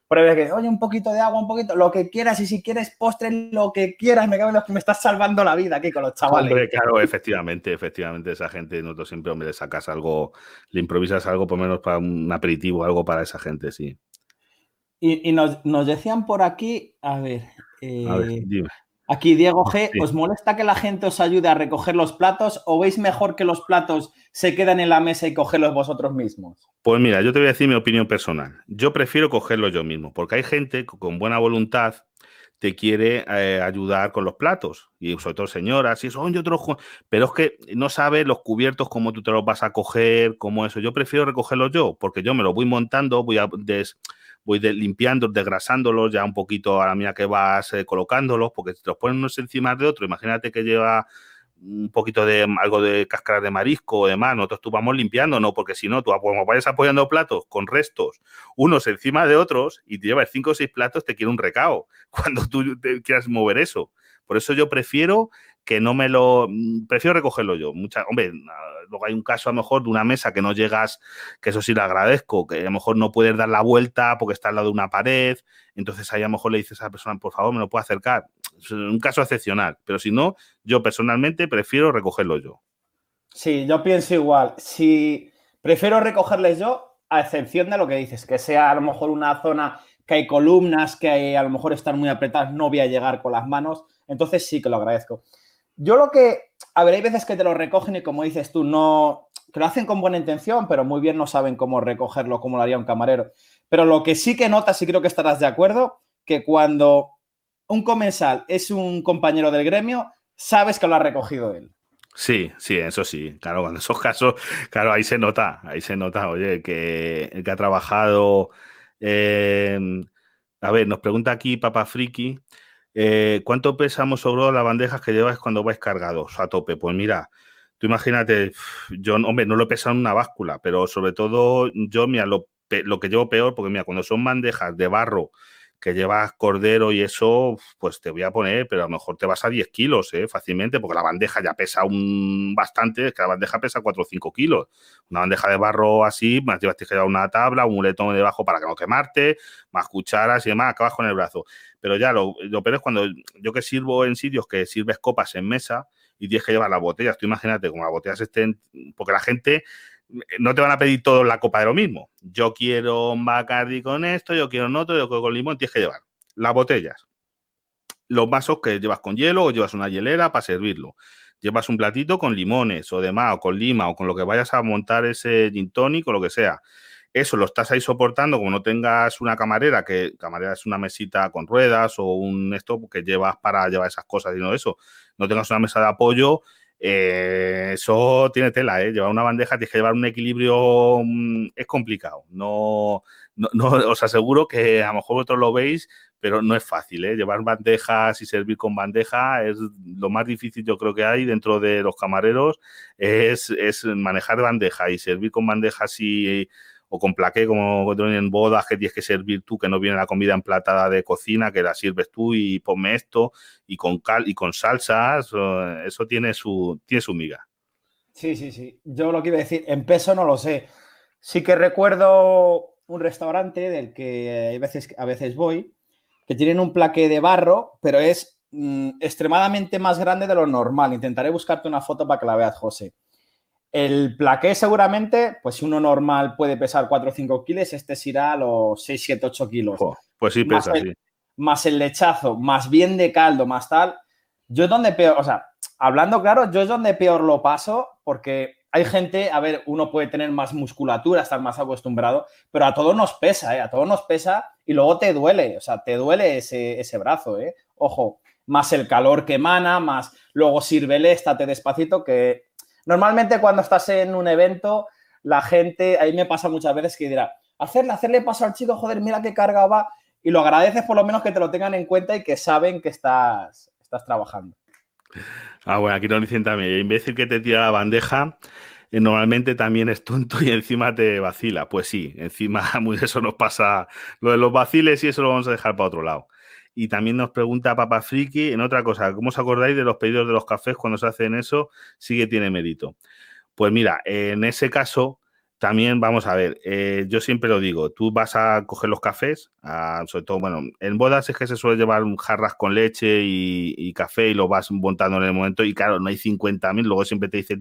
Pero es que, oye, un poquito de agua, un poquito, lo que quieras, y si quieres postre, lo que quieras, me cago en que me estás salvando la vida aquí con los chavales. Hombre, claro, efectivamente, efectivamente, esa gente, nosotros siempre, hombre, le sacas algo, le improvisas algo, por lo menos para un aperitivo, algo para esa gente, sí. Y, nos, nos, decían por aquí, a ver, eh, aquí Diego G, ¿os molesta que la gente os ayude a recoger los platos o veis mejor que los platos se quedan en la mesa y cogerlos vosotros mismos? Pues mira, yo te voy a decir mi opinión personal. Yo prefiero cogerlos yo mismo, porque hay gente con buena voluntad te quiere eh, ayudar con los platos. Y sobre todo señoras, y eso, yo te Pero es que no sabes los cubiertos, cómo tú te los vas a coger, cómo eso. Yo prefiero recogerlos yo, porque yo me los voy montando, voy a voy limpiando, desgrasándolos ya un poquito a la mía que vas eh, colocándolos, porque si te los pones unos encima de otro, imagínate que lleva un poquito de algo de cáscara de marisco o demás, nosotros tú vamos limpiando, no, porque si no, tú como vayas apoyando platos con restos, unos encima de otros, y te llevas cinco o seis platos, te quiere un recao cuando tú quieras mover eso. Por eso yo prefiero que no me lo. Mm, prefiero recogerlo yo. Mucha, hombre, luego hay un caso a lo mejor de una mesa que no llegas, que eso sí le agradezco, que a lo mejor no puedes dar la vuelta porque está al lado de una pared. Entonces ahí a lo mejor le dices a esa persona, por favor, me lo puedo acercar. Es un caso excepcional. Pero si no, yo personalmente prefiero recogerlo yo. Sí, yo pienso igual. Si prefiero recogerles yo, a excepción de lo que dices, que sea a lo mejor una zona que hay columnas, que hay, a lo mejor están muy apretadas, no voy a llegar con las manos. Entonces sí que lo agradezco. Yo lo que, a ver, hay veces que te lo recogen y como dices tú, no, que lo hacen con buena intención, pero muy bien no saben cómo recogerlo, cómo lo haría un camarero. Pero lo que sí que notas, y creo que estarás de acuerdo, que cuando un comensal es un compañero del gremio, sabes que lo ha recogido él. Sí, sí, eso sí. Claro, en esos casos, claro, ahí se nota, ahí se nota, oye, que el que ha trabajado. Eh, a ver, nos pregunta aquí Papa Friki eh, ¿Cuánto pesamos sobre las bandejas que llevas cuando vais cargados a tope? Pues mira, tú imagínate, yo, hombre, no lo he pesado en una báscula, pero sobre todo yo, mira, lo, lo que llevo peor, porque mira, cuando son bandejas de barro que llevas cordero y eso, pues te voy a poner, pero a lo mejor te vas a 10 kilos, ¿eh? fácilmente, porque la bandeja ya pesa un bastante, es que la bandeja pesa 4 o 5 kilos. Una bandeja de barro así, más llevas que llevar una tabla, un muletón debajo para que no quemarte, más cucharas y demás, acabas con el brazo. Pero ya lo, peor es cuando yo que sirvo en sitios que sirves copas en mesa y tienes que llevar las botellas. Tú imagínate, como las botellas estén, porque la gente no te van a pedir todo la copa de lo mismo. Yo quiero un Bacardi con esto, yo quiero un otro, yo quiero con limón, tienes que llevar las botellas, los vasos que llevas con hielo o llevas una hielera para servirlo. Llevas un platito con limones o demás, o con lima, o con lo que vayas a montar ese gin tonic o lo que sea. Eso lo estás ahí soportando, como no tengas una camarera, que camarera es una mesita con ruedas o un esto que llevas para llevar esas cosas, sino eso. No tengas una mesa de apoyo, eh, eso tiene tela, ¿eh? Llevar una bandeja, tienes que llevar un equilibrio, mm, es complicado. No, no, os aseguro que a lo mejor vosotros lo veis, pero no es fácil, ¿eh? Llevar bandejas y servir con bandeja es lo más difícil yo creo que hay dentro de los camareros, es, es manejar bandeja y servir con bandejas y o con plaqué, como en bodas que tienes que servir tú, que no viene la comida emplatada de cocina, que la sirves tú y ponme esto, y con cal y con salsas, eso tiene su, tiene su miga. Sí, sí, sí. Yo lo que iba a decir, en peso no lo sé. Sí que recuerdo un restaurante del que a veces, a veces voy, que tienen un plaqué de barro, pero es mm, extremadamente más grande de lo normal. Intentaré buscarte una foto para que la veas, José. El plaqué seguramente, pues si uno normal puede pesar 4 o 5 kilos, este será a los 6, 7, 8 kilos. pues sí pesa, más el, Más el lechazo, más bien de caldo, más tal. Yo es donde peor, o sea, hablando claro, yo es donde peor lo paso porque hay gente, a ver, uno puede tener más musculatura, estar más acostumbrado, pero a todos nos pesa, ¿eh? A todos nos pesa y luego te duele, o sea, te duele ese, ese brazo, ¿eh? Ojo, más el calor que emana, más luego sírvele, estate despacito, que Normalmente cuando estás en un evento, la gente, ahí me pasa muchas veces que dirá, hacerle, hacerle paso al chico, joder, mira qué carga va, y lo agradeces por lo menos que te lo tengan en cuenta y que saben que estás, estás trabajando. Ah, bueno, aquí nos dicen también, imbécil que te tira la bandeja, eh, normalmente también es tonto y encima te vacila. Pues sí, encima muy eso nos pasa, lo de los vaciles y eso lo vamos a dejar para otro lado. Y también nos pregunta Papa Friki en otra cosa, ¿cómo os acordáis de los pedidos de los cafés cuando se hacen eso? Sí que tiene mérito. Pues mira, en ese caso, también vamos a ver, eh, yo siempre lo digo, tú vas a coger los cafés, sobre todo, bueno, en bodas es que se suele llevar jarras con leche y, café y lo vas montando en el momento y claro, no hay 50.000, luego siempre te dice,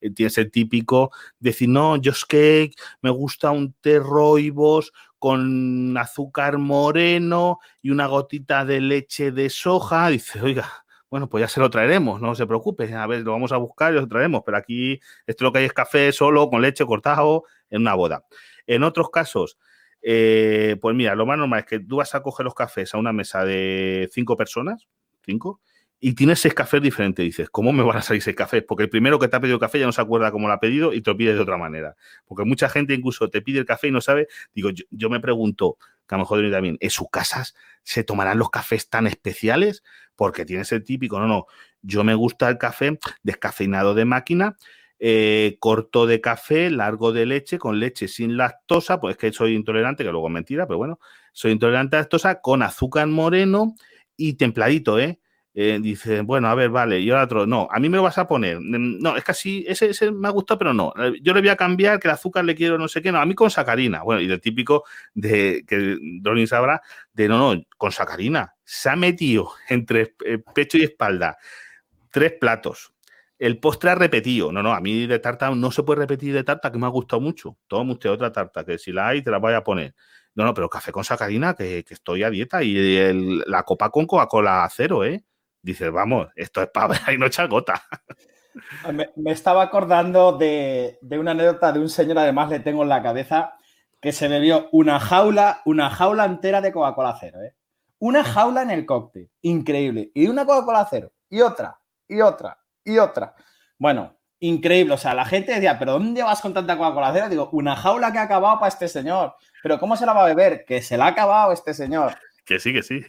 eh, tienes el típico, decir, no, yo es que me gusta un té roibos con azúcar moreno y una gotita de leche de soja, dice, oiga, bueno, pues ya se lo traeremos, no se preocupe, a ver, lo vamos a buscar y lo traeremos, pero aquí esto lo que hay es café solo, con leche cortado, en una boda. En otros casos, eh, pues mira, lo más normal es que tú vas a coger los cafés a una mesa de cinco personas, cinco, y tienes seis cafés diferentes. Dices, ¿cómo me van a salir seis cafés? Porque el primero que te ha pedido café ya no se acuerda cómo lo ha pedido y te lo pide de otra manera. Porque mucha gente incluso te pide el café y no sabe. Digo, yo, me pregunto, que a lo mejor también, ¿en sus casas se tomarán los cafés tan especiales? Porque tienes el típico, no, no, yo me gusta el café descafeinado de máquina, eh, corto de café, largo de leche, con leche sin lactosa, pues es que soy intolerante, que luego es mentira, pero bueno, soy intolerante a lactosa, con azúcar moreno y templadito, ¿eh? Eh, dice, bueno, a ver, vale, y ahora otro, no, a mí me lo vas a poner, mm, no, es que así, ese, me ha gustado, pero no, eh, yo le voy a cambiar que el azúcar le quiero no sé qué, no, a mí con sacarina, bueno, y del típico de que Donny sabrá, de no, no, con sacarina, se ha metido entre eh, pecho y espalda tres platos, el postre ha repetido, no, no, a mí de tarta no se puede repetir de tarta, que me ha gustado mucho, toma usted otra tarta, que si la hay te la voy a poner. No, no, pero café con sacarina, que, estoy a dieta, y la copa con Coca-Cola cero, ¿eh? Dices, vamos, esto es para ver y no echa gota. Me, estaba acordando de, una anécdota de un señor, además le tengo en la cabeza, que se bebió una jaula, una jaula entera de Coca-Cola cero, ¿eh? Una jaula en el cóctel, increíble. Y una Coca-Cola cero, y otra, y otra, y otra. Bueno, increíble. O sea, la gente decía, ¿pero dónde vas con tanta Coca-Cola cero? Digo, una jaula que ha acabado para este señor. ¿Pero cómo se la va a beber? Que se la ha acabado este señor. Que sí, que sí.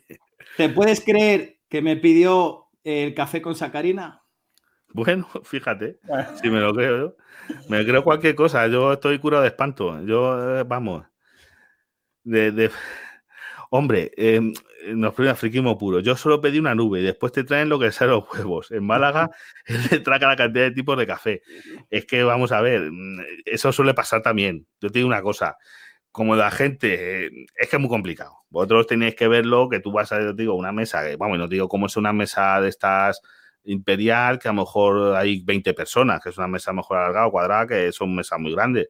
¿Te puedes creer que me pidió el café con sacarina. Bueno, fíjate, si me lo creo Me creo cualquier cosa. Yo estoy curado de espanto. Yo, eh, vamos. De, Hombre, eh, nos pone friquismo puro. Yo solo pedí una nube y después te traen lo que sean los huevos. En Málaga, él le traga la cantidad de tipos de café. Es que, vamos a ver, mm, eso suele pasar también. Yo te digo una cosa como la gente, es que es muy complicado. Vosotros tenéis que verlo, que tú vas a, digo, una mesa, vamos, no digo cómo es una mesa de estas imperial, que a lo mejor hay 20 personas, que es una mesa mejor alargada o cuadrada, que son mesas muy grandes.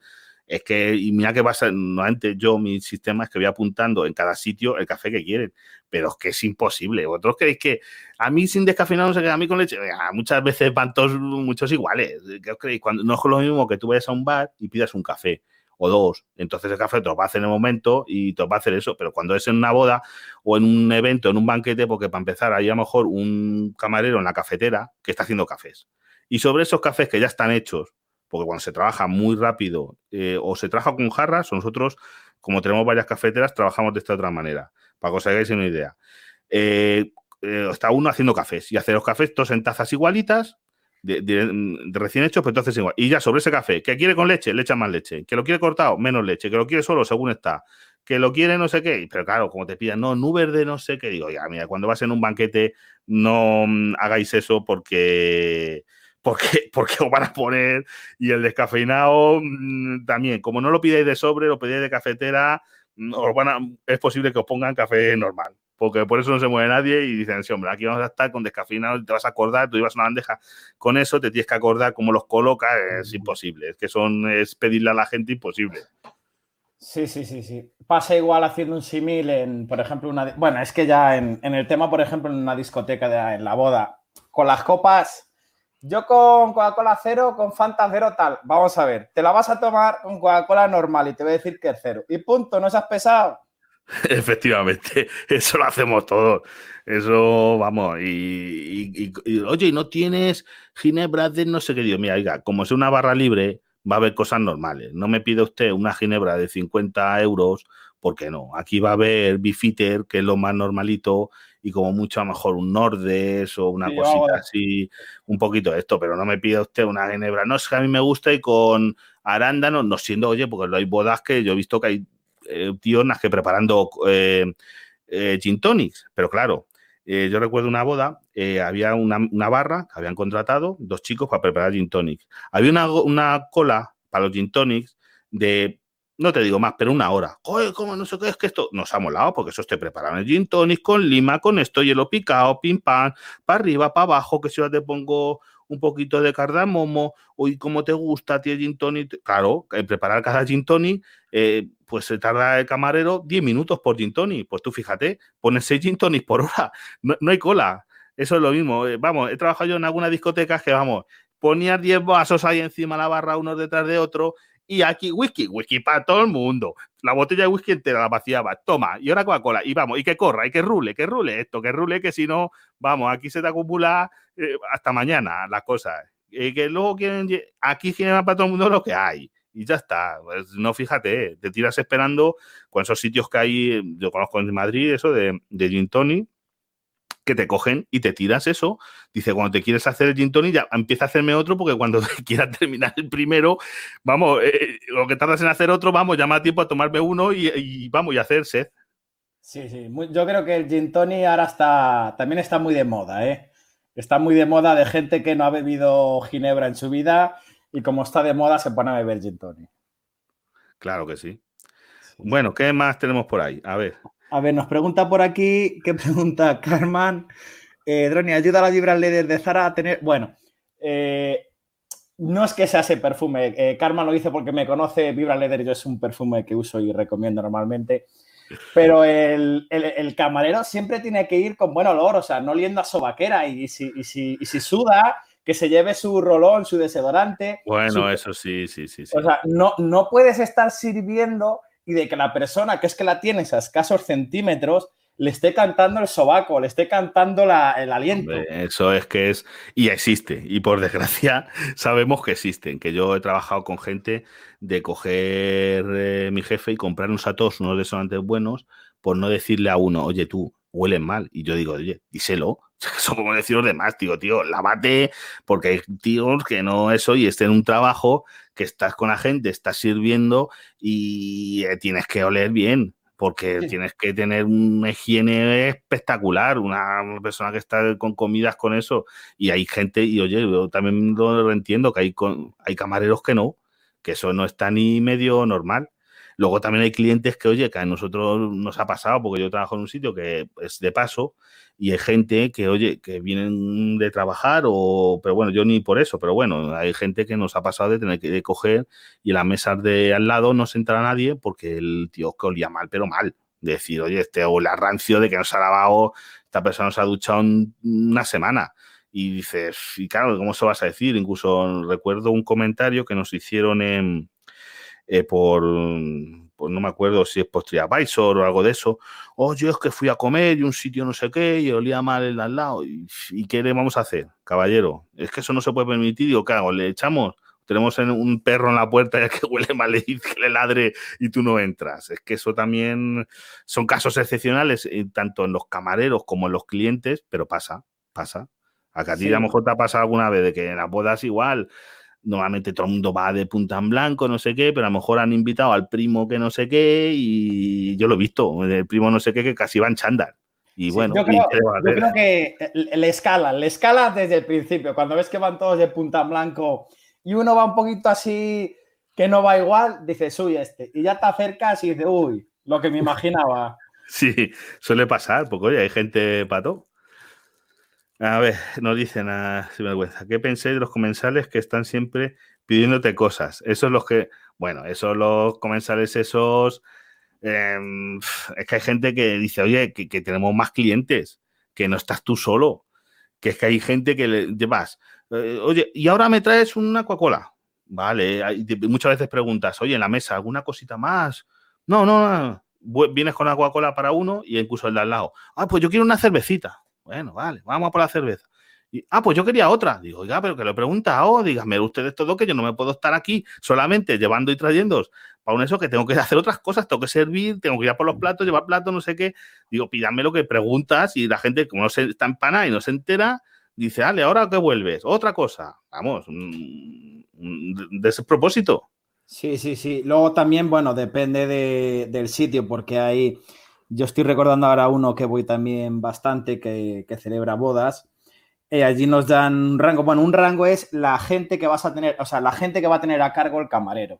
Es que, y mira que pasa, antes yo, mi sistema es que voy apuntando en cada sitio el café que quieren, pero es que es imposible. Vosotros creéis que a mí sin descafeinado no se queda a mí con leche. Muchas veces van todos muchos iguales. ¿Qué os creéis? Cuando, no es lo mismo que tú vayas a un bar y pidas un café o dos. Entonces el café te lo va a hacer en el momento y te va a hacer eso. Pero cuando es en una boda o en un evento, en un banquete, porque para empezar hay a lo mejor un camarero en la cafetera que está haciendo cafés. Y sobre esos cafés que ya están hechos, porque cuando se trabaja muy rápido eh, o se trabaja con jarras, nosotros, como tenemos varias cafeteras, trabajamos de esta otra manera, para que os hagáis una idea. Eh, eh, está uno haciendo cafés y hace los cafés todos en tazas igualitas, recién hecho, pues entonces igual. Y ya sobre ese café, que quiere con leche, le echa más leche. Que lo quiere cortado, menos leche. Que lo quiere solo, según está. Que lo quiere no sé qué. Pero claro, como te pidan, no, nube de no sé qué. Digo, ya, mira, cuando vas en un banquete, no mm, hagáis eso porque. Porque, porque os van a poner y el descafeinado mm, también, como no lo pidáis de sobre, lo pedís de cafetera, mm, os van a, es posible que os pongan café normal porque por eso no se mueve nadie y dicen, sí, hombre, aquí vamos a estar con descafeinado, te vas a acordar, tú ibas a una bandeja con eso, te tienes que acordar cómo los colocas, es imposible, es que son, es pedirle a la gente imposible. Sí, sí, sí, sí. Pasa igual haciendo un símil en, por ejemplo, una... Bueno, es que ya en, el tema, por ejemplo, en una discoteca, de, en la boda, con las copas, yo con Coca-Cola cero, con Fanta cero, tal. Vamos a ver, te la vas a tomar con Coca-Cola normal y te voy a decir que es cero. Y punto, no seas pesado. Efectivamente, eso lo hacemos todos. Eso, vamos, y, oye, ¿y no tienes ginebra de no sé qué? Dios, mira, oiga, como es una barra libre, va a haber cosas normales. No me pide usted una ginebra de 50 euros, porque no. Aquí va a haber bifitter, que es lo más normalito, y como mucho a lo mejor un Nordes o una cosita así, un poquito de esto, pero no me pide usted una ginebra. No, es que a mí me gusta y con arándanos, no siendo, oye, porque hay bodas que yo he visto que hay eh, tíos que preparando eh, eh, gin tonics, pero claro, eh, yo recuerdo una boda, eh, había una, barra que habían contratado dos chicos para preparar gin tonics. Había una, cola para los gin tonics de, no te digo más, pero una hora. Oye, ¿cómo no sé qué es que esto? Nos ha molado porque eso te preparan el gin tonic con lima, con esto, hielo picado, pim pam, para arriba, para abajo, que si yo te pongo un poquito de cardamomo, hoy como te gusta tío gin tonic. Claro, preparar cada gin tonic, eh, pues se tarda el camarero 10 minutos por gin tonic. Pues tú fíjate, pones 6 gin por hora, no, hay cola. Eso es lo mismo. Eh, vamos, he trabajado yo en algunas discotecas que, vamos, ponías 10 vasos ahí encima la barra, uno detrás de otro, y aquí whisky, whisky para todo el mundo. La botella de whisky entera la vaciaba. Toma, y ahora Coca-Cola. Y vamos, y que corra, y que rule, que rule esto, que rule, que si no, vamos, aquí se te acumula eh, hasta mañana las cosas. Y que luego quieren, aquí quieren para todo el mundo lo que hay. Y ya está. Pues no fíjate, te tiras esperando con esos sitios que hay, yo conozco en Madrid, eso de, de Gin Tony, que te cogen y te tiras eso. Dice, cuando te quieres hacer el gin tonic, ya empieza a hacerme otro, porque cuando quieras terminar el primero, vamos, eh, eh, lo que tardas en hacer otro, vamos, llama tiempo a tomarme uno y, vamos, y hacer sed. Sí, sí, yo creo que el gin tonic ahora está, también está muy de moda, ¿eh? Está muy de moda de gente que no ha bebido ginebra en su vida y como está de moda se pone a beber gin tonic. Claro que sí. Bueno, ¿qué más tenemos por ahí? A ver. A ver, nos pregunta por aquí, ¿qué pregunta Carmen? Eh, Droni, ayuda a la Vibra Leather de Zara a tener. Bueno, eh, no es que sea ese perfume. Eh, Carmen lo dice porque me conoce. Vibra Leather yo es un perfume que uso y recomiendo normalmente. Pero el, camarero siempre tiene que ir con buen olor, o sea, no oliendo a sobaquera. Y si, y si, y si suda, que se lleve su rolón, su desodorante. Bueno, eso sí, sí, sí, sí. O sea, no, no puedes estar sirviendo y de que la persona que es que la tienes a escasos centímetros le esté cantando el sobaco, le esté cantando la, el aliento. Eso es que es, y existe, y por desgracia sabemos que existen, que yo he trabajado con gente de coger eh, mi jefe y comprarnos a todos unos desodorantes buenos, por no decirle a uno, oye tú, huelen mal. Y yo digo, oye, díselo. Eso como decir los demás, digo, tío, lávate, porque hay tíos que no eso y estén en un trabajo que estás con la gente, estás sirviendo y eh, tienes que oler bien, porque tienes que tener una higiene espectacular, una persona que está con comidas con eso, y hay gente, y oye, yo también lo entiendo, que hay, hay camareros que no, que eso no está ni medio normal. Luego también hay clientes que, oye, que a nosotros nos ha pasado, porque yo trabajo en un sitio que es de paso y hay gente que, oye, que vienen de trabajar o, pero bueno, yo ni por eso, pero bueno, hay gente que nos ha pasado de tener que coger y en las mesas de al lado no se entra nadie porque el tío que olía mal, pero mal. Decir, oye, este o la rancio de que no se ha lavado, esta persona se ha duchado una semana. Y dices, y claro, ¿cómo se vas a decir? Incluso recuerdo un comentario que nos hicieron en, eh, por, pues no me acuerdo si es por TripAdvisor o algo de eso. Oh, yo es que fui a comer y un sitio no sé qué y olía mal el al lado. ¿Y, qué le vamos a hacer, caballero? Es que eso no se puede permitir. Digo, ¿qué hago? ¿Le echamos? Tenemos un perro en la puerta ya que huele mal y que le ladre y tú no entras. Es que eso también son casos excepcionales, eh, tanto en los camareros como en los clientes, pero pasa, pasa. Acá a ti a lo mejor te ha pasado alguna vez de que en las bodas igual normalmente todo el mundo va de punta en blanco, no sé qué, pero a lo mejor han invitado al primo que no sé qué y yo lo he visto, el primo no sé qué que casi va en chándal. Y bueno, yo, creo, que le escala, le escala desde el principio. Cuando ves que van todos de punta en blanco y uno va un poquito así que no va igual, dices, uy, este. Y ya te acercas y dices, uy, lo que me imaginaba. sí, suele pasar, porque oye, hay gente pato. A ver, nos dicen a vergüenza. ¿Qué pensáis de los comensales que están siempre pidiéndote cosas? Eso es los que, bueno, esos los comensales, esos. Em, es que hay gente que dice, oye, que, tenemos más clientes, que no estás tú solo, que es que hay gente que le llevas, eh, oye, y ahora me traes una Coca-Cola. Vale, muchas veces preguntas, oye, en la mesa, ¿alguna cosita más? No, no, no. Vienes con la Coca-Cola para uno y incluso el de al lado. Ah, pues yo quiero una cervecita. Bueno, vale, vamos a por la cerveza. Y, ah, pues yo quería otra. Digo, oiga, pero que lo he preguntado, dígame ustedes todo que yo no me puedo estar aquí solamente llevando y trayendo para un eso que tengo que hacer otras cosas, tengo que servir, tengo que ir a por los platos, llevar platos, no sé qué. Digo, pídame lo que preguntas y la gente, como no se está empanada y no se entera, dice, ale, ahora que vuelves, otra cosa. Vamos, de ese propósito. Sí, sí, sí. Luego también, bueno, depende del sitio, porque hay, yo estoy recordando ahora uno que voy también bastante, que, celebra bodas. eh, allí nos dan un rango. Bueno, un rango es la gente que vas a tener, o sea, la gente que va a tener a cargo el camarero.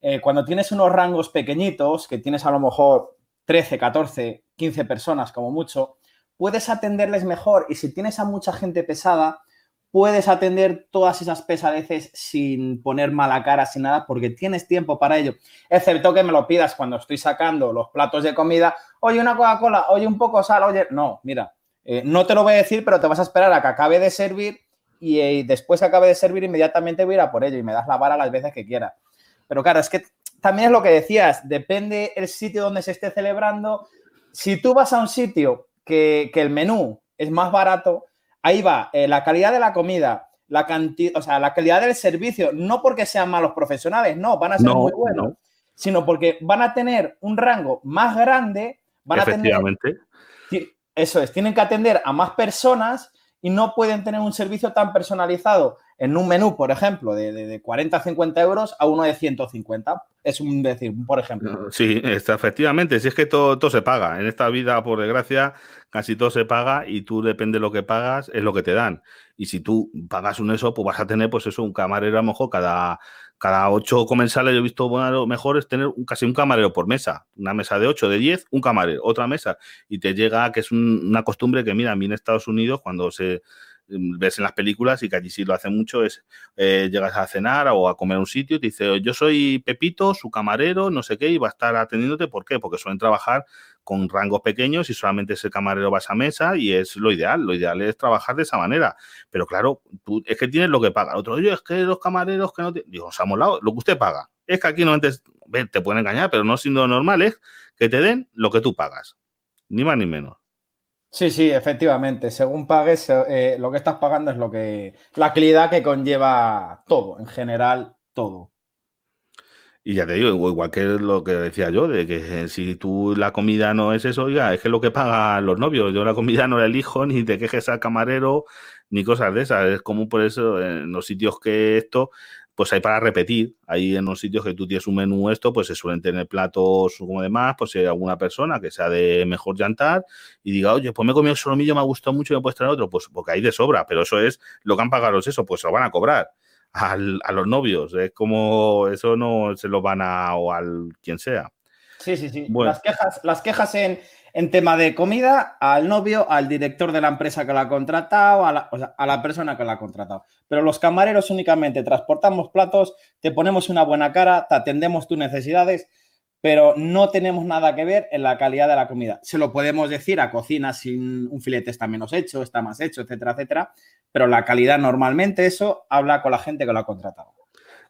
Eh, cuando tienes unos rangos pequeñitos, que tienes a lo mejor 13, 14, 15 personas como mucho, puedes atenderles mejor y si tienes a mucha gente pesada, puedes atender todas esas pesadeces sin poner mala cara, sin nada, porque tienes tiempo para ello. Excepto que me lo pidas cuando estoy sacando los platos de comida, oye, una Coca-Cola, oye, un poco sal, oye, no, mira, eh, no te lo voy a decir, pero te vas a esperar a que acabe de servir y, y después que acabe de servir inmediatamente voy a ir a por ello y me das la vara las veces que quieras. Pero claro, es que también es lo que decías, depende el sitio donde se esté celebrando. Si tú vas a un sitio que, el menú es más barato, ahí va eh, la calidad de la comida, la cantidad, o sea, la calidad del servicio, no porque sean malos profesionales, no, van a ser muy buenos, sino porque van a tener un rango más grande, van a tener... Eso es, tienen que atender a más personas y no pueden tener un servicio tan personalizado en un menú, por ejemplo, de, de, 40 50 euros a uno de 150. Es un decir, por ejemplo. Sí, está, efectivamente. Si es que todo, todo se paga. En esta vida, por desgracia, casi todo se paga y tú depende de lo que pagas, es lo que te dan. Y si tú pagas un eso, pues vas a tener, pues eso, un camarero a lo mejor cada, cada ocho comensales. Yo he visto bueno, mejor es tener casi un camarero por mesa. Una mesa de ocho, de diez, un camarero, otra mesa. Y te llega, que es una costumbre que, mira, a mí en Estados Unidos, cuando se Mm, ves en las películas y que allí sí lo hacen mucho, es eh, llegas a cenar o a comer a un sitio y te dice, yo soy Pepito, su camarero, no sé qué, y va a estar atendiéndote. ¿Por qué? Porque suelen trabajar con rangos pequeños y solamente ese camarero va a esa mesa y es lo ideal. Lo ideal es trabajar de esa manera. Pero claro, tú es que tienes lo que paga. Otro, oye, es que los camareros que no te... Digo, se ha molado, lo que usted paga. Es que aquí no antes, te pueden engañar, pero no siendo normal es que te den lo que tú pagas. Ni más ni menos. Sí, sí, efectivamente. Según pagues, eh, lo que estás pagando es lo que. la calidad que conlleva todo, en general, todo. Y ya te digo, igual que lo que decía yo, de que si tú la comida no es eso, oiga, es que es lo que pagan los novios. Yo la comida no la elijo, ni te quejes al camarero, ni cosas de esas. Es como por eso en los sitios que esto, pues hay para repetir. Hay en los sitios que tú tienes un menú esto, pues se suelen tener platos como demás, pues si hay alguna persona que sea de mejor llantar y diga, oye, pues me he comido solomillo, me ha gustado mucho, me puedes traer otro, pues porque hay de sobra, pero eso es lo que han pagado los eso, pues se lo van a cobrar. A los novios, es como eso no se lo van a o al quien sea. Sí, sí, sí. Las quejas, las quejas en, en tema de comida al novio, al director de la empresa que la ha contratado, a la, o sea, a la persona que la ha contratado. Pero los camareros únicamente transportamos platos, te ponemos una buena cara, te atendemos tus necesidades, pero no tenemos nada que ver en la calidad de la comida. Se lo podemos decir a cocina sin un filete está menos hecho, está más hecho, etcétera, etcétera, pero la calidad normalmente eso habla con la gente que lo ha contratado.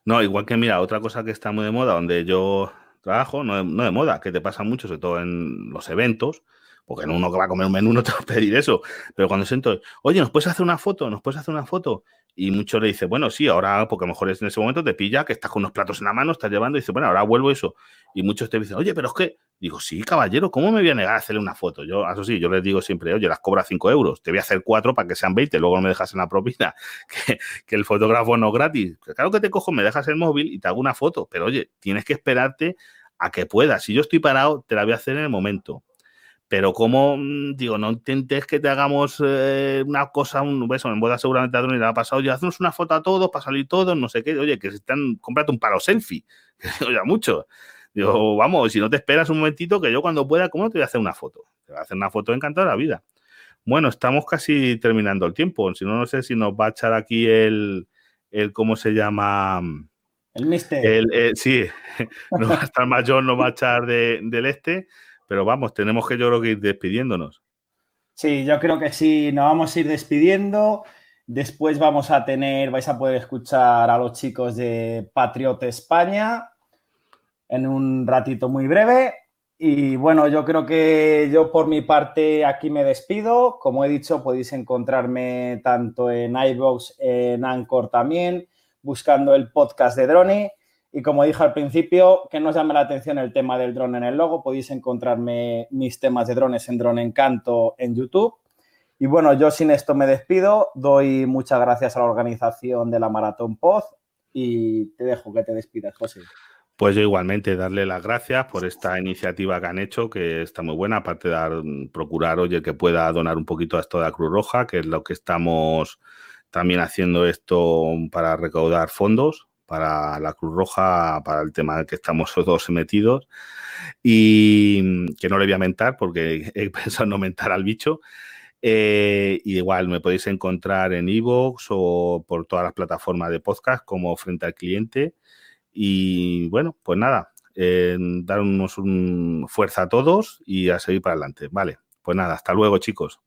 No, igual que mira, otra cosa que está muy de moda, donde yo trabajo, no de, moda, que te pasa mucho, sobre todo en los eventos, porque en uno que va a comer un menú no te va a pedir eso, pero cuando siento, oye, ¿nos puedes hacer una foto? ¿Nos puedes hacer una foto? Y muchos le dicen, bueno, sí, ahora, porque a lo mejor en ese momento te pilla que estás con unos platos en la mano, estás llevando, y dice, bueno, ahora vuelvo eso. Y muchos te dicen, oye, pero es que, digo, sí, caballero, ¿cómo me voy a negar a hacerle una foto? Yo, eso sí, yo les digo siempre, oye, las cobra 5 euros, te voy a hacer 4 para que sean 20, luego no me dejas en la propina, que, que el fotógrafo no gratis. Claro que te cojo, me dejas el móvil y te hago una foto, pero oye, tienes que esperarte a que puedas. Si yo estoy parado, te la voy a hacer en el momento. Pero como, mm, digo, no intentes que te hagamos eh, una cosa, un beso, en boda seguramente a Droni le ha pasado, ya hacemos una foto a todos para salir todos, no sé qué, oye, que se están, cómprate un paro selfie, que ya mucho. Digo, vamos, si no te esperas un momentito, que yo cuando pueda, ¿cómo te voy a hacer una foto? Te voy a hacer una foto encantada de la vida. Bueno, estamos casi terminando el tiempo, si no, no sé si nos va a echar aquí el, el ¿cómo se llama? El mister. Eh, sí, no va a estar mayor, no va a echar del este, pero vamos, tenemos que yo creo que ir despidiéndonos. Sí, yo creo que sí, nos vamos a ir despidiendo. Después vamos a tener, vais a poder escuchar a los chicos de Patriot España en un ratito muy breve. Y bueno, yo creo que yo por mi parte aquí me despido. Como he dicho, podéis encontrarme tanto en iVoox, en Anchor también, buscando el podcast de Drone. Y como dije al principio, que no os llame la atención el tema del drone en el logo, podéis encontrarme mis temas de drones en Drone Encanto en YouTube. Y bueno, yo sin esto me despido. Doy muchas gracias a la organización de la Maratón Poz y te dejo que te despidas, José. Pues yo igualmente darle las gracias por esta iniciativa que han hecho, que está muy buena, aparte de dar, procurar, oye, que pueda donar un poquito a esto de la Cruz Roja, que es lo que estamos también haciendo esto para recaudar fondos para la Cruz Roja, para el tema que estamos todos metidos. Y que no le voy a mentar porque he pensado no mentar al bicho. Eh, igual me podéis encontrar en iVoox o por todas las plataformas de podcast como Frente al Cliente. Y bueno, pues nada, eh, darnos un fuerza a todos y a seguir para adelante. Vale, pues nada, hasta luego chicos.